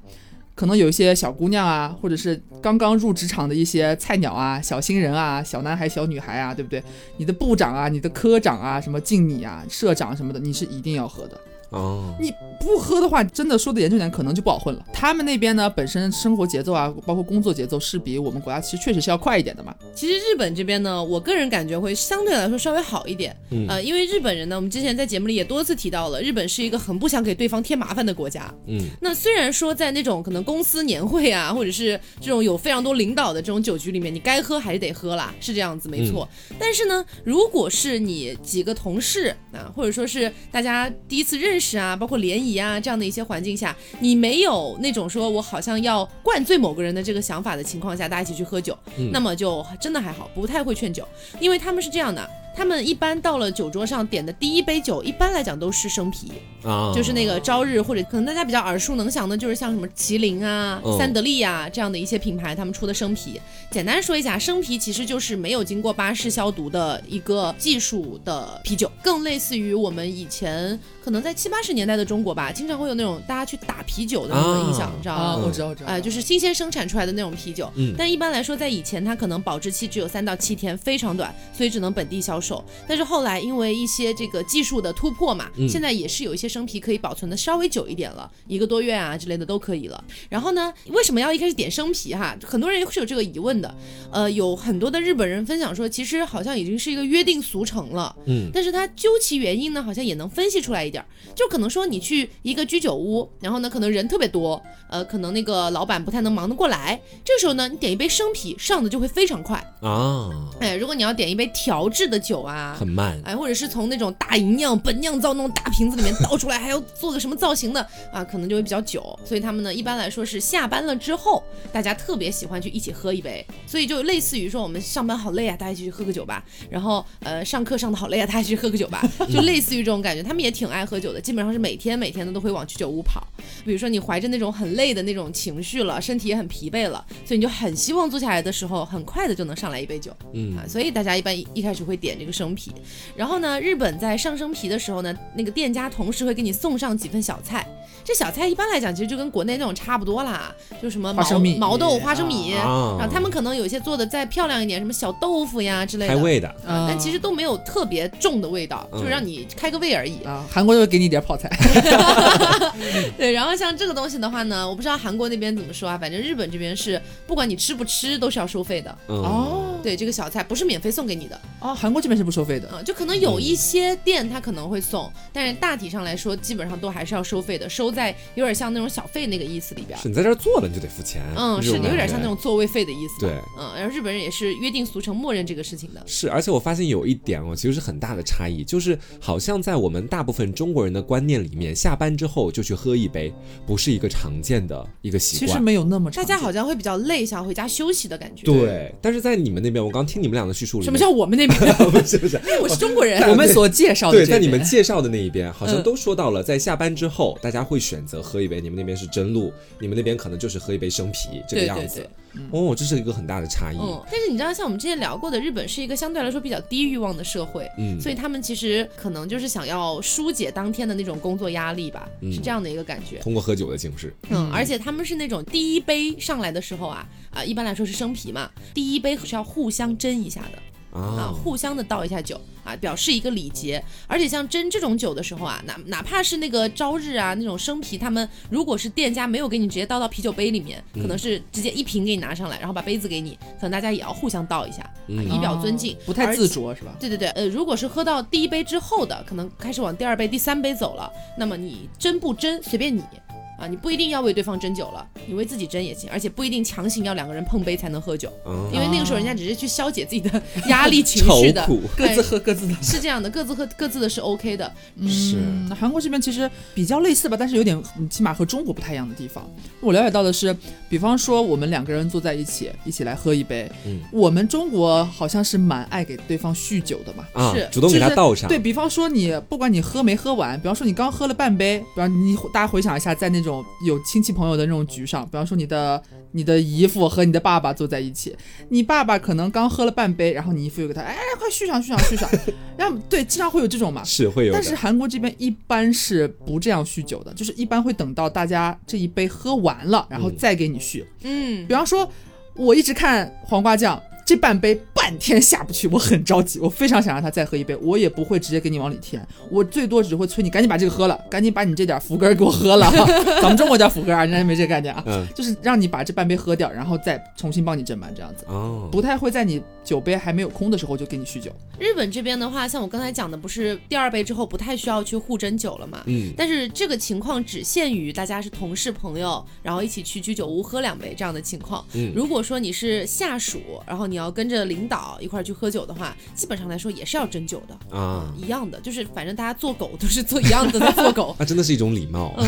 可能有一些小姑娘啊，或者是刚刚入职场的一些菜鸟啊、小新人啊、小男孩、小女孩啊，对不对？你的部长啊、你的科长啊、什么敬你啊、社长什么的，你是一定要喝的。哦，你不喝的话，真的说的严重点，可能就不好混了。他们那边呢，本身生活节奏啊，包括工作节奏是比我们国家其实确实是要快一点的嘛。其实日本这边呢，我个人感觉会相对来说稍微好一点。嗯呃，因为日本人呢，我们之前在节目里也多次提到了，日本是一个很不想给对方添麻烦的国家。嗯，那虽然说在那种可能公司年会啊，或者是这种有非常多领导的这种酒局里面，你该喝还是得喝啦，是这样子，没错。但是呢，如果是你几个同事啊，或者说是大家第一次认识啊，包括联谊啊这样的一些环境下，你没有那种说我好像要灌醉某个人的这个想法的情况下，大家一起去喝酒，嗯那么就真的还好，不太会劝酒，因为他们是这样的。他们一般到了酒桌上点的第一杯酒，一般来讲都是生啤，啊，就是那个朝日或者可能大家比较耳熟能详的，就是像什么麒麟啊、嗯三得利啊这样的一些品牌，他们出的生啤。简单说一下，生啤其实就是没有经过巴氏消毒的一个技术的啤酒，更类似于我们以前可能在七八十年代的中国吧，经常会有那种大家去打啤酒的那种印象，啊你知道吗？我知道，我知道。哎，就是新鲜生产出来的那种啤酒，嗯但一般来说，在以前它可能保质期只有三到七天，非常短，所以只能本地销售。但是后来因为一些这个技术的突破嘛，嗯现在也是有一些生啤可以保存的稍微久一点了，一个多月啊之类的都可以了。然后呢，为什么要一开始点生啤哈？很多人是有这个疑问的。呃，有很多的日本人分享说，其实好像已经是一个约定俗成了。嗯但是它究其原因呢，好像也能分析出来一点儿，就可能说你去一个居酒屋，然后呢，可能人特别多，呃，可能那个老板不太能忙得过来，这时候呢，你点一杯生啤上的就会非常快。啊，哎，如果你要点一杯调制的酒啊很。慢，哎，或者是从那种大银酿、本酿造那种大瓶子里面倒出来，还要做个什么造型的啊，可能就会比较久。所以他们呢，一般来说是下班了之后，大家特别喜欢去一起喝一杯。所以就类似于说，我们上班好累啊，大家一起去喝个酒吧。然后呃，上课上的好累啊，大家一起去喝个酒吧，[laughs] 就类似于这种感觉。他们也挺爱喝酒的，基本上是每天每天的都会往居酒屋跑。比如说你怀着那种很累的那种情绪了，身体也很疲惫了，所以你就很希望坐下来的时候，很快的就能上来一杯酒。嗯啊，所以大家一般一一开始会点这个生啤，然后呢，日本在上生啤的时候呢，那个店家同时会给你送上几份小菜。这小菜一般来讲，其实就跟国内那种差不多啦，就什么毛花生米毛豆、花生米，啊然后他们可能有些做的再漂亮一点，什么小豆腐呀之类的，开胃的，啊但其实都没有特别重的味道，嗯就是让你开个胃而已。啊，韩国就会给你一点泡菜。[laughs] 对，然后像这个东西的话呢，我不知道韩国那边怎么说啊，反正日本这边是不管你吃不吃都是要收费的。嗯，哦对，这个小菜不是免费送给你的，哦，韩国这边是不收费的。嗯，就可能有一些店它可能会送，但是大体上来说，基本上都还是要收费的，收在有点像那种小费那个意思里边。是你在这儿做了你就得付钱，嗯，是你有点像那种座位费的意思。对，嗯，然后日本人也是约定俗成，默认这个事情的。是，而且我发现有一点哦，其实是很大的差异，就是好像在我们大部分中国人的观念里面，下班之后就去喝一杯，不是一个常见的一个习惯。其实没有那么大常见家好像会比较累，想回家休息的感觉。，对，但是在你们那边，我刚听你们俩的叙述里，什么叫我们那边？不 [laughs] 是不是？[laughs] 我是中国人。[laughs] 我们所介绍的对，这在你们介绍的那一边，好像嗯都说到了，在下班之后，大家会选择喝一杯。你们那边是真露，你们那边可能就是喝一杯生啤这个样子。对对，哦，这是一个很大的差异。嗯，但是你知道，像我们之前聊过的，日本是一个相对来说比较低欲望的社会，嗯。所以他们其实可能就是想要疏解当天的那种工作压力吧，嗯。是这样的一个感觉。通过喝酒的形式，嗯，而且他们是那种第一杯上来的时候啊，啊，一般来说是生啤嘛，第一杯是要互相斟一下的啊，啊，互相的倒一下酒啊，表示一个礼节。而且像斟这种酒的时候啊，哪哪怕是那个朝日啊那种生啤，他们如果是店家没有给你直接倒到啤酒杯里面，可能是直接一瓶给你拿上来，然后把杯子给你，可能大家也要互相倒一下，啊，嗯以表尊敬哦，不太自酌是吧？对对对，呃，如果是喝到第一杯之后的，可能开始往第二杯、第三杯走了，那么你斟不斟随便你啊，你不一定要为对方斟酒了，你为自己斟也行，而且不一定强行要两个人碰杯才能喝酒，嗯。因为那个时候人家只是去消解自己的压力情愁绪的，[laughs] 苦。各自喝各自的。是这样的，各自喝各自的是 OK 的，是。嗯，韩国这边其实比较类似吧，但是有点嗯起码和中国不太一样的地方。我了解到的是，比方说我们两个人坐在一起，一起来喝一杯，嗯。我们中国好像是蛮爱给对方酗酒的嘛。啊是，主动给他就是倒上，对比方说你，不管你喝没喝完，比方说你刚喝了半杯，比方你大家回想一下，在那种有亲戚朋友的那种局上，比方说你的你的姨父和你的爸爸坐在一起，你爸爸可能刚喝了半杯，然后你姨父又给他，哎，快续上续上续上，然后 [laughs] 对，经常会有这种嘛。是会有。但是韩国这边一般是不这样酗酒的，就是一般会等到大家这一杯喝完了，然后再给你续。嗯比方说，我一直看黄瓜酱这半杯半半天下不去，我很着急，我非常想让他再喝一杯，我也不会直接给你往里添，我最多只会催你赶紧把这个喝了，赶紧把你这点福根给我喝了。[laughs] 咱们中国叫福根啊，人家没这个概念啊，嗯就是让你把这半杯喝掉，然后再重新帮你斟满这样子，哦，不太会在你酒杯还没有空的时候就给你酗酒。日本这边的话，像我刚才讲的，不是第二杯之后不太需要去互斟酒了嘛？嗯但是这个情况只限于大家是同事朋友，然后一起去居酒屋喝两杯这样的情况。嗯如果说你是下属，然后你要跟着领导一块儿去喝酒的话，基本上来说也是要斟酒的，啊，一样的，就是反正大家做狗都是做一样的在做狗。[laughs] 那真的是一种礼貌。嗯，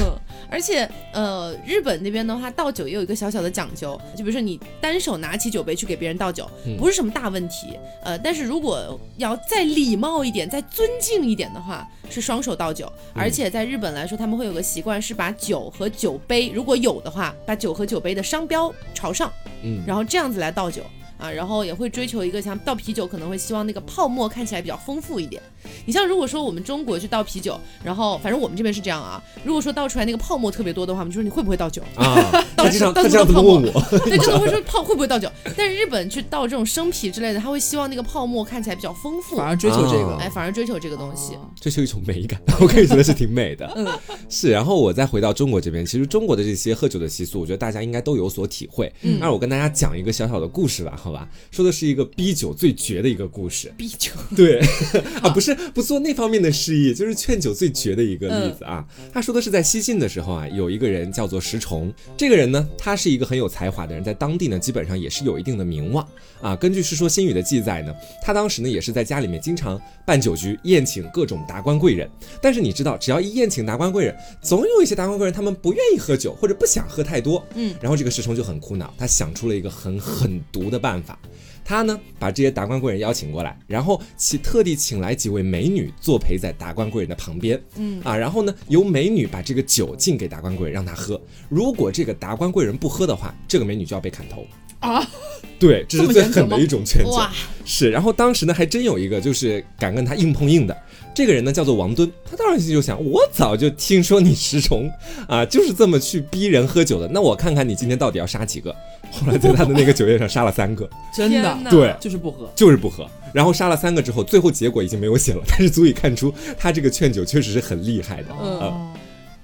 而且呃，日本那边的话，倒酒也有一个小小的讲究，就比如说你单手拿起酒杯去给别人倒酒，嗯不是什么大问题。呃，但是如果要再礼貌一点、再尊敬一点的话，是双手倒酒。而且在日本来说，他们会有个习惯，是把酒和酒杯，如果有的话，把酒和酒杯的商标朝上，嗯，然后这样子来倒酒。啊，然后也会追求一个像倒啤酒，可能会希望那个泡沫看起来比较丰富一点。你像如果说我们中国去倒啤酒，然后反正我们这边是这样啊，如果说倒出来那个泡沫特别多的话，我们就说你会不会倒酒？啊，[laughs] 倒他这样子倒问我，对，真的会说 [laughs] 泡会不会倒酒？但是日本去倒这种生啤之类的，他会希望那个泡沫看起来比较丰富反，而追求这个。啊哎，反而追求这个东西。啊这是一种美感，我个人觉得是挺美的。嗯，是，然后我再回到中国这边，其实中国的这些喝酒的习俗，我觉得大家应该都有所体会。嗯那我跟大家讲一个小小的故事吧，好吧？说的是一个逼酒最绝的一个故事。逼酒，对，[laughs] 啊，不是不做那方面的示意，就是劝酒最绝的一个例子啊。他说的是在西晋的时候啊，有一个人叫做石崇，这个人呢，他是一个很有才华的人，在当地呢，基本上也是有一定的名望啊。根据《世说新语》的记载呢，他当时呢也是在家里面经常办酒局，宴请各种达官贵人。但是你知道，只要一宴请达官贵人，总有一些达官贵人他们不愿意喝酒，或者不想喝太多。嗯，然后这个石崇就很苦恼，他想出了一个很狠毒的办法。他呢，把这些达官贵人邀请过来，然后其特地请来几位美女作陪在达官贵人的旁边，嗯啊，然后呢，由美女把这个酒敬给达官贵人，让他喝。如果这个达官贵人不喝的话，这个美女就要被砍头。啊，[laughs] 对，这这是最狠的一种劝酒。是，然后当时呢，还真有一个就是敢跟他硬碰硬的，这个人呢叫做王敦，他当时心就想，我早就听说你石崇啊，就是这么去逼人喝酒的，那我看看你今天到底要杀几个。后来在他的那个酒宴上杀了三个，[laughs] 真的对就是不喝。就是不喝。然后杀了三个之后，最后结果已经没有写了，但是足以看出他这个劝酒确实是很厉害的。嗯哦，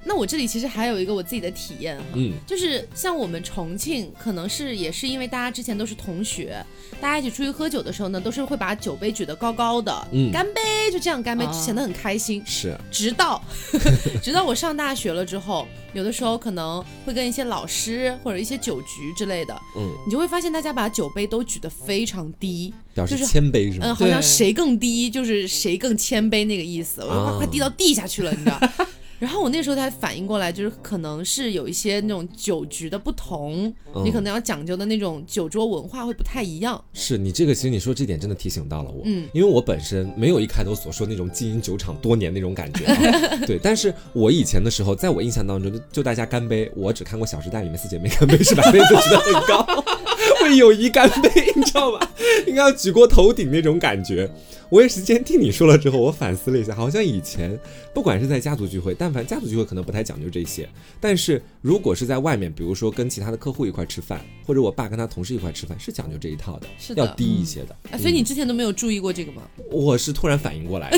那我这里其实还有一个我自己的体验哈，嗯就是像我们重庆，可能是也是因为大家之前都是同学，大家一起出去喝酒的时候呢，都是会把酒杯举得高高的，嗯干杯，就这样干杯，啊显得很开心。是，直到 [laughs] 直到我上大学了之后，有的时候可能会跟一些老师或者一些酒局之类的，嗯，你就会发现大家把酒杯都举得非常低，表示就是谦卑是嗯，吗？好像谁更低就是谁更谦卑那个意思，我就快啊快低到地下去了，你知道。然后我那时候才反应过来，就是可能是有一些那种酒局的不同，嗯你可能要讲究的那种酒桌文化会不太一样。是你这个，其实你说这点真的提醒到了我，嗯因为我本身没有一开头所说那种经营酒厂多年那种感觉、啊，[laughs] 对，但是我以前的时候，在我印象当中，就就大家干杯，我只看过《小时代》里面四姐妹干杯是把杯子举得很高，会友谊干杯，你知道吧？应该要举过头顶那种感觉。我也是今天听你说了之后，我反思了一下，好像以前不管是在家族聚会，但凡家族聚会可能不太讲究这些，但是如果是在外面，比如说跟其他的客户一块吃饭，或者我爸跟他同事一块吃饭，是讲究这一套的，是的要低一些的。啊，所以你之前都没有注意过这个吗？我是突然反应过来的，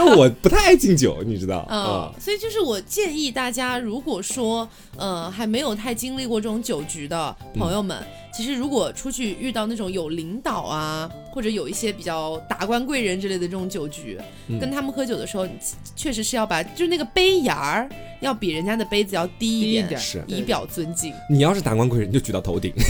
因为我不太爱敬酒，你知道嗯啊，，所以就是我建议大家，如果说呃还没有太经历过这种酒局的朋友们，其实如果出去遇到那种有领导啊，或者有一些比较达官贵人之类的这种酒局，嗯跟他们喝酒的时候，确实是要把就是那个杯沿儿要比人家的杯子要低一点，一点是以表尊敬。你要是达官贵人，你就举到头顶？[laughs]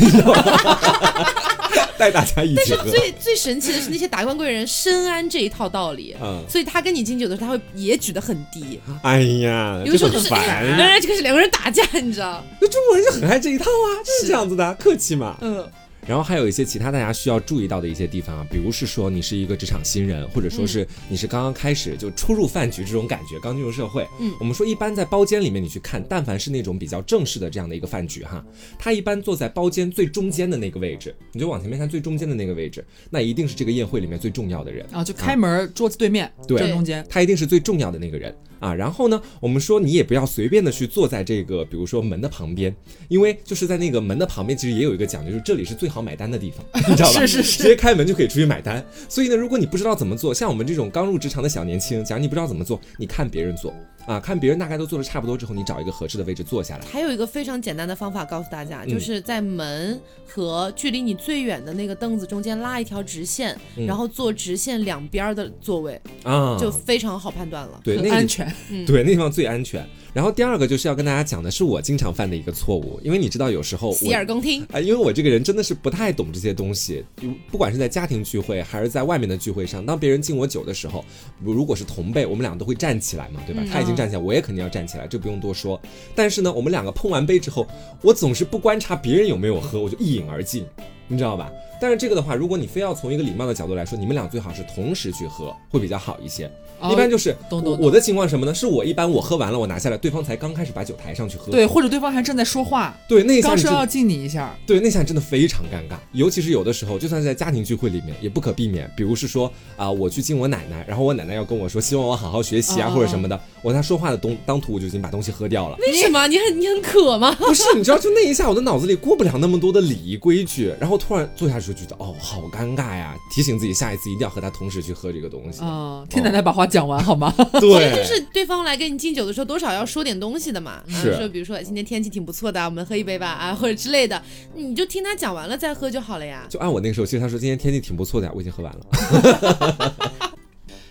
[laughs] 带大家一起喝。最最神奇的是那些达官贵人深谙这一套道理。嗯，所以他跟你敬酒的时候，他会也举得很低，哎呀，有的时候就是这很烦。哎呀，就开始两个人打架，你知道？那中国人就很爱这一套啊，就是是这样子的，客气嘛。嗯，然后还有一些其他大家需要注意到的一些地方啊，比如是说你是一个职场新人，或者说是你是刚刚开始就初入饭局这种感觉，刚进入社会。嗯。我们说一般在包间里面你去看，但凡是那种比较正式的这样的一个饭局哈，他一般坐在包间最中间的那个位置，你就往前面看最中间的那个位置，那一定是这个宴会里面最重要的人。啊，就开门桌子对面对正中间，他一定是最重要的那个人啊。然后呢，我们说你也不要随便的去坐在这个，比如说门的旁边，因为就是在那个门的旁边，其实也有一个讲究，就是这里是最好买单的地方，你知道吧？[laughs] 是是是直接开门就可以出去买单。所以呢，如果你不知道怎么做，像我们这种刚入职场的小年轻，假如你不知道怎么做，你看别人做啊，看别人大概都坐的差不多之后，你找一个合适的位置坐下来。还有一个非常简单的方法告诉大家，嗯就是在门和距离你最远的那个凳子中间拉一条直线，嗯然后坐直线两边儿的座位，啊，就非常好判断了。对那个很安全。对，那地方最安全。然后第二个就是要跟大家讲的是我经常犯的一个错误，因为你知道有时候洗耳恭听。啊，因为我这个人真的是不太懂这些东西，就不管是在家庭聚会还是在外面的聚会上，当别人敬我酒的时候，如果是同辈，我们俩都会站起来嘛，对吧？嗯他已经站起来，我也肯定要站起来，这不用多说。但是呢，我们两个碰完杯之后，我总是不观察别人有没有喝，我就一饮而尽，你知道吧？但是这个的话，如果你非要从一个礼貌的角度来说，你们俩最好是同时去喝，会比较好一些。哦一般就是懂懂我我的情况是什么呢？是我一般我喝完了，我拿下来，对方才刚开始把酒抬上去喝。对，或者对方还正在说话，对，那一下刚说要敬你一下，对，那下真的非常尴尬，尤其是有的时候，就算是在家庭聚会里面，也不可避免。比如是说啊、我去敬我奶奶，然后我奶奶要跟我说，希望我好好学习啊，哦或者什么的，我在说话的东当途我就已经把东西喝掉了。为什么？你很你很渴吗？[laughs] 不是，你知道，就那一下，我的脑子里过不了那么多的礼仪规矩，然后突然坐下去就觉得，哦，好尴尬呀！提醒自己下一次一定要和他同时去喝这个东西。哦，听奶奶把话讲完好吗？[laughs] 对，就是对方来跟你敬酒的时候，多少要说点东西的嘛。是啊说比如说今天天气挺不错的，我们喝一杯吧啊，或者之类的，你就听他讲完了再喝就好了呀。就按我那个时候，其实他说今天天气挺不错的呀，我已经喝完了。[laughs]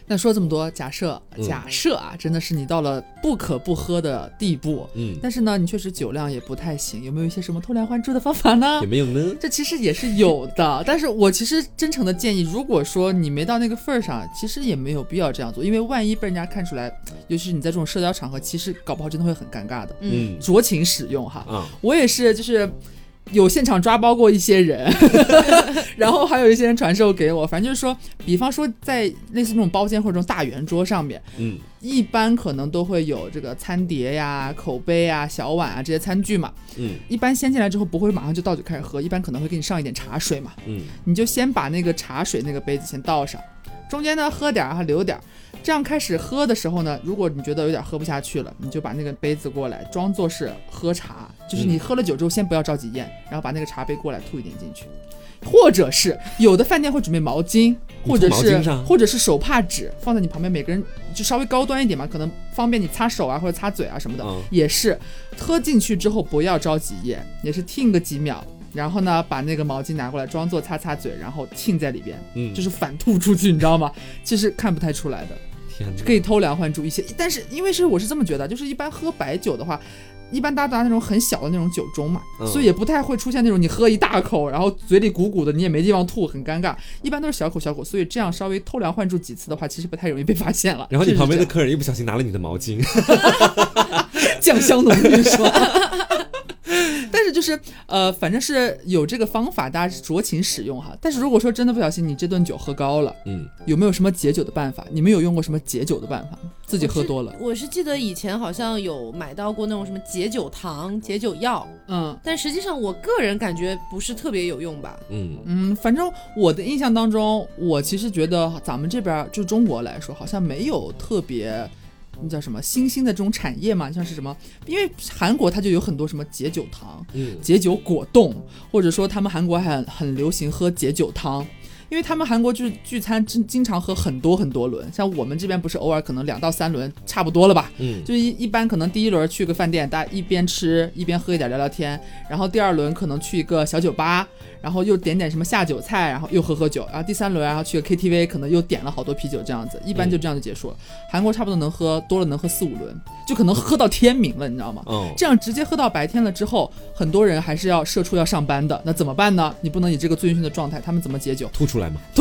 那说这么多，假设嗯假设啊，真的是你到了不可不喝的地步，嗯，但是呢，你确实酒量也不太行，有没有一些什么偷梁换柱的方法呢有？没有呢？这其实也是有的，但是我其实真诚的建议，如果说你没到那个份儿上，其实也没有必要这样做，因为万一被人家看出来，尤其是你在这种社交场合，其实搞不好真的会很尴尬的。嗯，酌情使用哈，啊，我也是，就是有现场抓包过一些人，[laughs] 然后还有一些人传授给我，反正就是说，比方说在类似这种包间或者这种大圆桌上面，嗯一般可能都会有这个餐碟呀、口杯啊、小碗啊这些餐具嘛。嗯一般先进来之后不会马上就倒酒开始喝，一般可能会给你上一点茶水嘛。嗯你就先把那个茶水那个杯子先倒上，中间呢喝点儿还留点儿，这样开始喝的时候呢，如果你觉得有点喝不下去了，你就把那个杯子过来，装作是喝茶，就是你喝了酒之后先不要着急咽，然后把那个茶杯过来吐一点进去。或者是有的饭店会准备毛巾，或者是或者是手帕纸放在你旁边，每个人就稍微高端一点嘛，可能方便你擦手啊或者擦嘴啊什么的，嗯也是喝进去之后不要着急咽，也是听个几秒，然后呢把那个毛巾拿过来装作擦擦嘴，然后浸在里边，嗯，就是反吐出去，你知道吗？其实看不太出来的，天哪，可以偷梁换柱一些。但是因为是我是这么觉得，就是一般喝白酒的话。一般大家拿那种很小的那种酒盅嘛，嗯所以也不太会出现那种你喝一大口，然后嘴里鼓鼓的，你也没地方吐，很尴尬。一般都是小口小口，所以这样稍微偷梁换柱几次的话，其实不太容易被发现了。然后你旁边的客人一不小心拿了你的毛巾，[laughs] 酱香浓郁是吧？但是就是呃，反正是有这个方法，大家酌情使用哈。但是如果说真的不小心你这顿酒喝高了，嗯，有没有什么解酒的办法？你们有用过什么解酒的办法吗？自己喝多了，我是记得以前好像有买到过那种什么解酒糖、解酒药，嗯但实际上我个人感觉不是特别有用吧。嗯嗯，反正我的印象当中，我其实觉得咱们这边就中国来说，好像没有特别。那叫什么新兴的这种产业嘛，像是什么？因为韩国它就有很多什么解酒糖，嗯解酒果冻，或者说他们韩国很很流行喝解酒汤，因为他们韩国就是聚餐经经常喝很多很多轮，像我们这边不是偶尔可能两到三轮差不多了吧？嗯就一一般可能第一轮去个饭店，大家一边吃一边喝一点聊聊天，然后第二轮可能去一个小酒吧，然后又点点什么下酒菜，然后又喝喝酒，然后第三轮然后去个 KTV，可能又点了好多啤酒这样子，一般就这样就结束了。韩国差不多能喝多了能喝四五轮，就可能喝到天明了，你知道吗？哦，这样直接喝到白天了之后，很多人还是要社畜要上班的，那怎么办呢？你不能以这个醉醺醺的状态，他们怎么解酒？吐出来吗？[laughs] [laughs]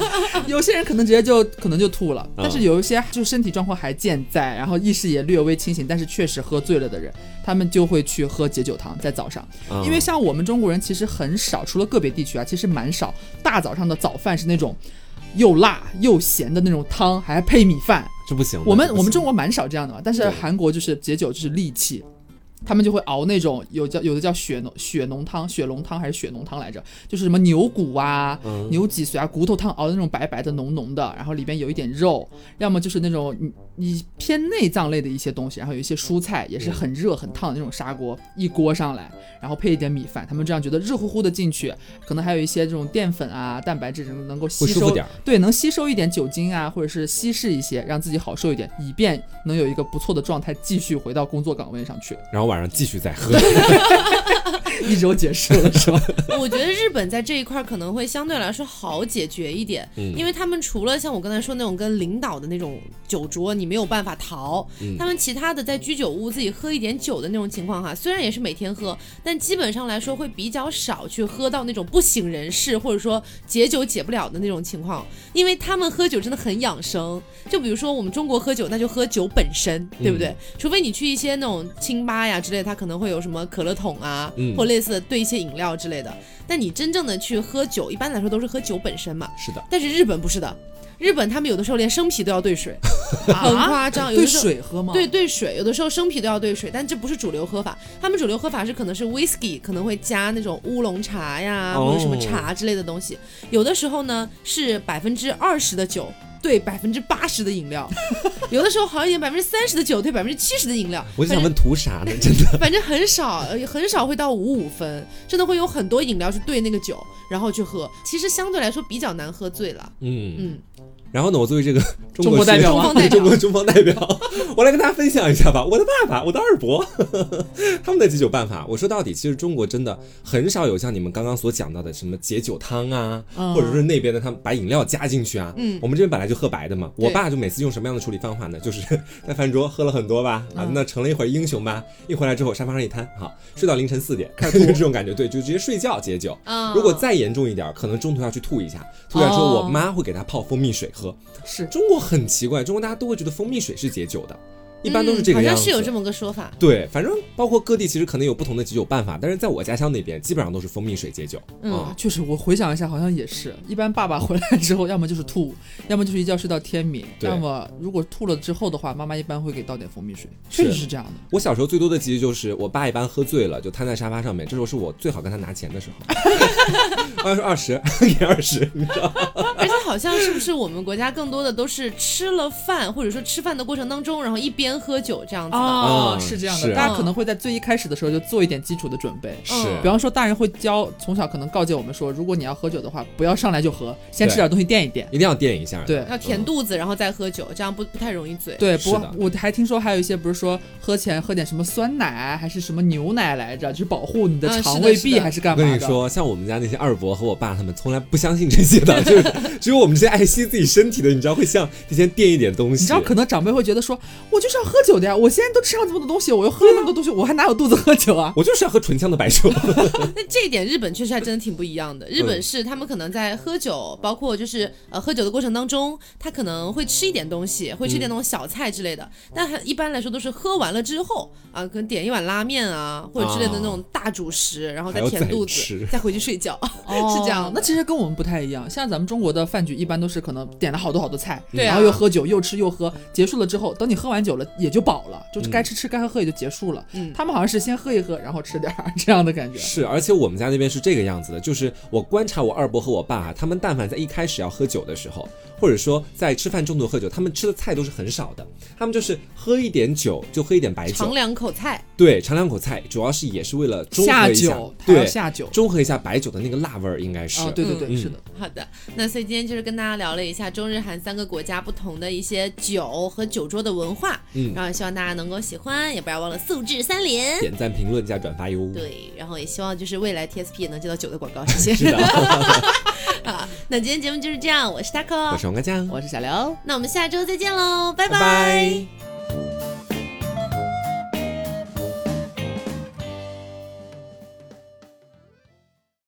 [laughs] 有些人可能直接就可能就吐了，但是有一些就身体状况还健在，然后意识也略微清醒，但是确实喝醉了的人，他们就会去喝解酒汤，在早上，啊因为像我们中国人其实很少，除了个别地区啊，其实蛮少，大早上的早饭是那种又辣又咸的那种汤，还配米饭，这不行，我们我们中国蛮少这样的嘛，但是韩国就是解酒就是利器。他们就会熬那种有叫有的叫血浓血浓汤、血浓汤还是血浓汤来着，就是什么牛骨啊、嗯。牛脊髓啊、骨头汤熬的那种白白的、浓浓的，然后里边有一点肉，要么就是那种你你偏内脏类的一些东西，然后有一些蔬菜，也是很热很烫的那种砂锅，一锅上来，然后配一点米饭，他们这样觉得热乎乎的进去，可能还有一些这种淀粉啊、蛋白质能够吸收。对，能吸收一点酒精啊，或者是稀释一些，让自己好受一点，以便能有一个不错的状态，继续回到工作岗位上去。然后晚上继续再喝。[laughs] 一周结束了是吧？[laughs] 我觉得日本在这一块可能会相对来说好解决一点，嗯因为他们除了像我刚才说那种跟领导的那种酒桌，你没有办法逃，嗯他们其他的在居酒屋自己喝一点酒的那种情况哈，虽然也是每天喝，但基本上来说会比较少去喝到那种不省人事或者说解酒解不了的那种情况，因为他们喝酒真的很养生。就比如说我们中国喝酒，那就喝酒本身，对不对？除非你去一些那种清吧呀之类的，它可能会有什么可乐桶啊，嗯或类似的兑一些饮料之类的。但你真正的去喝酒，一般来说都是喝酒本身嘛。是的，但是日本不是的，日本他们有的时候连生啤都要兑水，[laughs] 很夸张。有的时候水喝吗？对兑水，有的时候生啤都要兑水，但这不是主流喝法。他们主流喝法是可能是 whisky，可能会加那种乌龙茶呀，哦或者什么茶之类的东西。有的时候呢是百分之二十的酒。兑百分之八十的饮料，[laughs] 有的时候好一点，百分之三十的酒兑百分之七十的饮料。我就想问图啥呢？真的，[laughs] 反正很少，呃很少会到五五分，真的会有很多饮料去兑那个酒，然后去喝。其实相对来说比较难喝醉了。嗯。嗯，然后呢，我作为这个 [laughs] 中中国代表啊中方代表中国中方代表，[laughs] 我来跟大家分享一下吧。我的爸爸，我的二伯，[laughs] 他们的解酒办法。我说到底，其实中国真的很少有像你们刚刚所讲到的什么解酒汤啊，嗯或者是那边的他们把饮料加进去啊。嗯我们这边本来就喝白的嘛。我爸就每次用什么样的处理方法呢？就是在饭桌喝了很多吧，啊嗯，那成了一会儿英雄吧。一回来之后，沙发上一瘫，好，睡到凌晨四点，就是这种感觉。对，就直接睡觉解酒。啊如果再严重一点，可能中途要去吐一下，吐完之后，哦我妈会给他泡蜂蜜水喝。是中国很奇怪，中国大家都会觉得蜂蜜水是解酒的，一般都是这个嗯、样子。好像是有这么个说法。对，反正包括各地其实可能有不同的解酒办法，但是在我家乡那边基本上都是蜂蜜水解酒。嗯啊确实，我回想一下，好像也是一般。爸爸回来之后，要么就是吐，要么就是一觉睡到天明，对要么如果吐了之后的话，妈妈一般会给倒点蜂蜜水，确实是这样的。我小时候最多的记忆就是我爸一般喝醉了就瘫在沙发上面，这时候是我最好跟他拿钱的时候。我爸说二十，给二十，你知道？[laughs] 而且好像是不是我们国家更多的都是吃了饭，或者说吃饭的过程当中，然后一边喝酒这样子的。哦，嗯是这样的，大家可能会在最一开始的时候就做一点基础的准备。是嗯比方说，大人会教，从小可能告诫我们说，如果你要喝酒的话，不要上来就喝，先吃点东西垫一垫。一定要垫一下。对要填肚子，然后再喝酒，这样不不太容易醉。对，不过我还听说还有一些，不是说喝前喝点什么酸奶还是什么牛奶来着，就是保护你的肠胃壁还是干嘛的？跟你说，像我们家那些二伯和我爸他们从来不相信这些的，就是 [laughs] 只有我们这些爱惜自己身体的，你知道会像提前垫一点东西。你知道，可能长辈会觉得说，我就是要喝酒的呀，我现在都吃上这么多东西，我又喝了那么多东西，我还哪有肚子喝酒啊？[laughs] 我就是要喝纯香的白酒。[laughs] 那这一点日本确实还真的挺不一样的。日嗯本是他们可能在喝酒，包括就是呃喝酒的过程当中，他可能会吃一点东西，会吃一点那种小菜之类的。但还一般来说都是喝完了之后啊，可能点一碗拉面啊，或者之类的那种大主食，然后再填肚子，再回去睡觉。[laughs] 是这样那其实跟我们不太一样，像咱们中国的饭局一般都是可能点了好多好多菜，对啊然后又喝酒又吃又喝，结束了之后，等你喝完酒了也就饱了，就是嗯该吃吃该喝喝也就结束了。嗯他们好像是先喝一喝，然后吃点儿这样的感觉。是，而且我们家那边是这个样子的，就是我观察我二伯和我爸，他们但凡在一开始要喝酒的时候，或者说在吃饭中途喝酒，他们吃的菜都是很少的，他们就是喝一点酒就喝一点白酒，尝两口菜，对，尝两口菜，主要是也是为了中和下一下酒，，对，下酒。中和一下白酒的那个辣味儿，应该是。哦，对对对，嗯是的。好的，那所以今天就是跟大家聊了一下中日韩三个国家不同的一些酒和酒桌的文化，嗯然后希望大家能够喜欢，也不要忘了素质三连。点赞、评论加转发哟。对，然后也希望就是未来 TSP 也能接到酒的广告，谢谢。是的，[laughs] 好，那今天节目就是这样，我是 taco，我是王干酱，我是小刘。那我们下周再见喽，拜。拜拜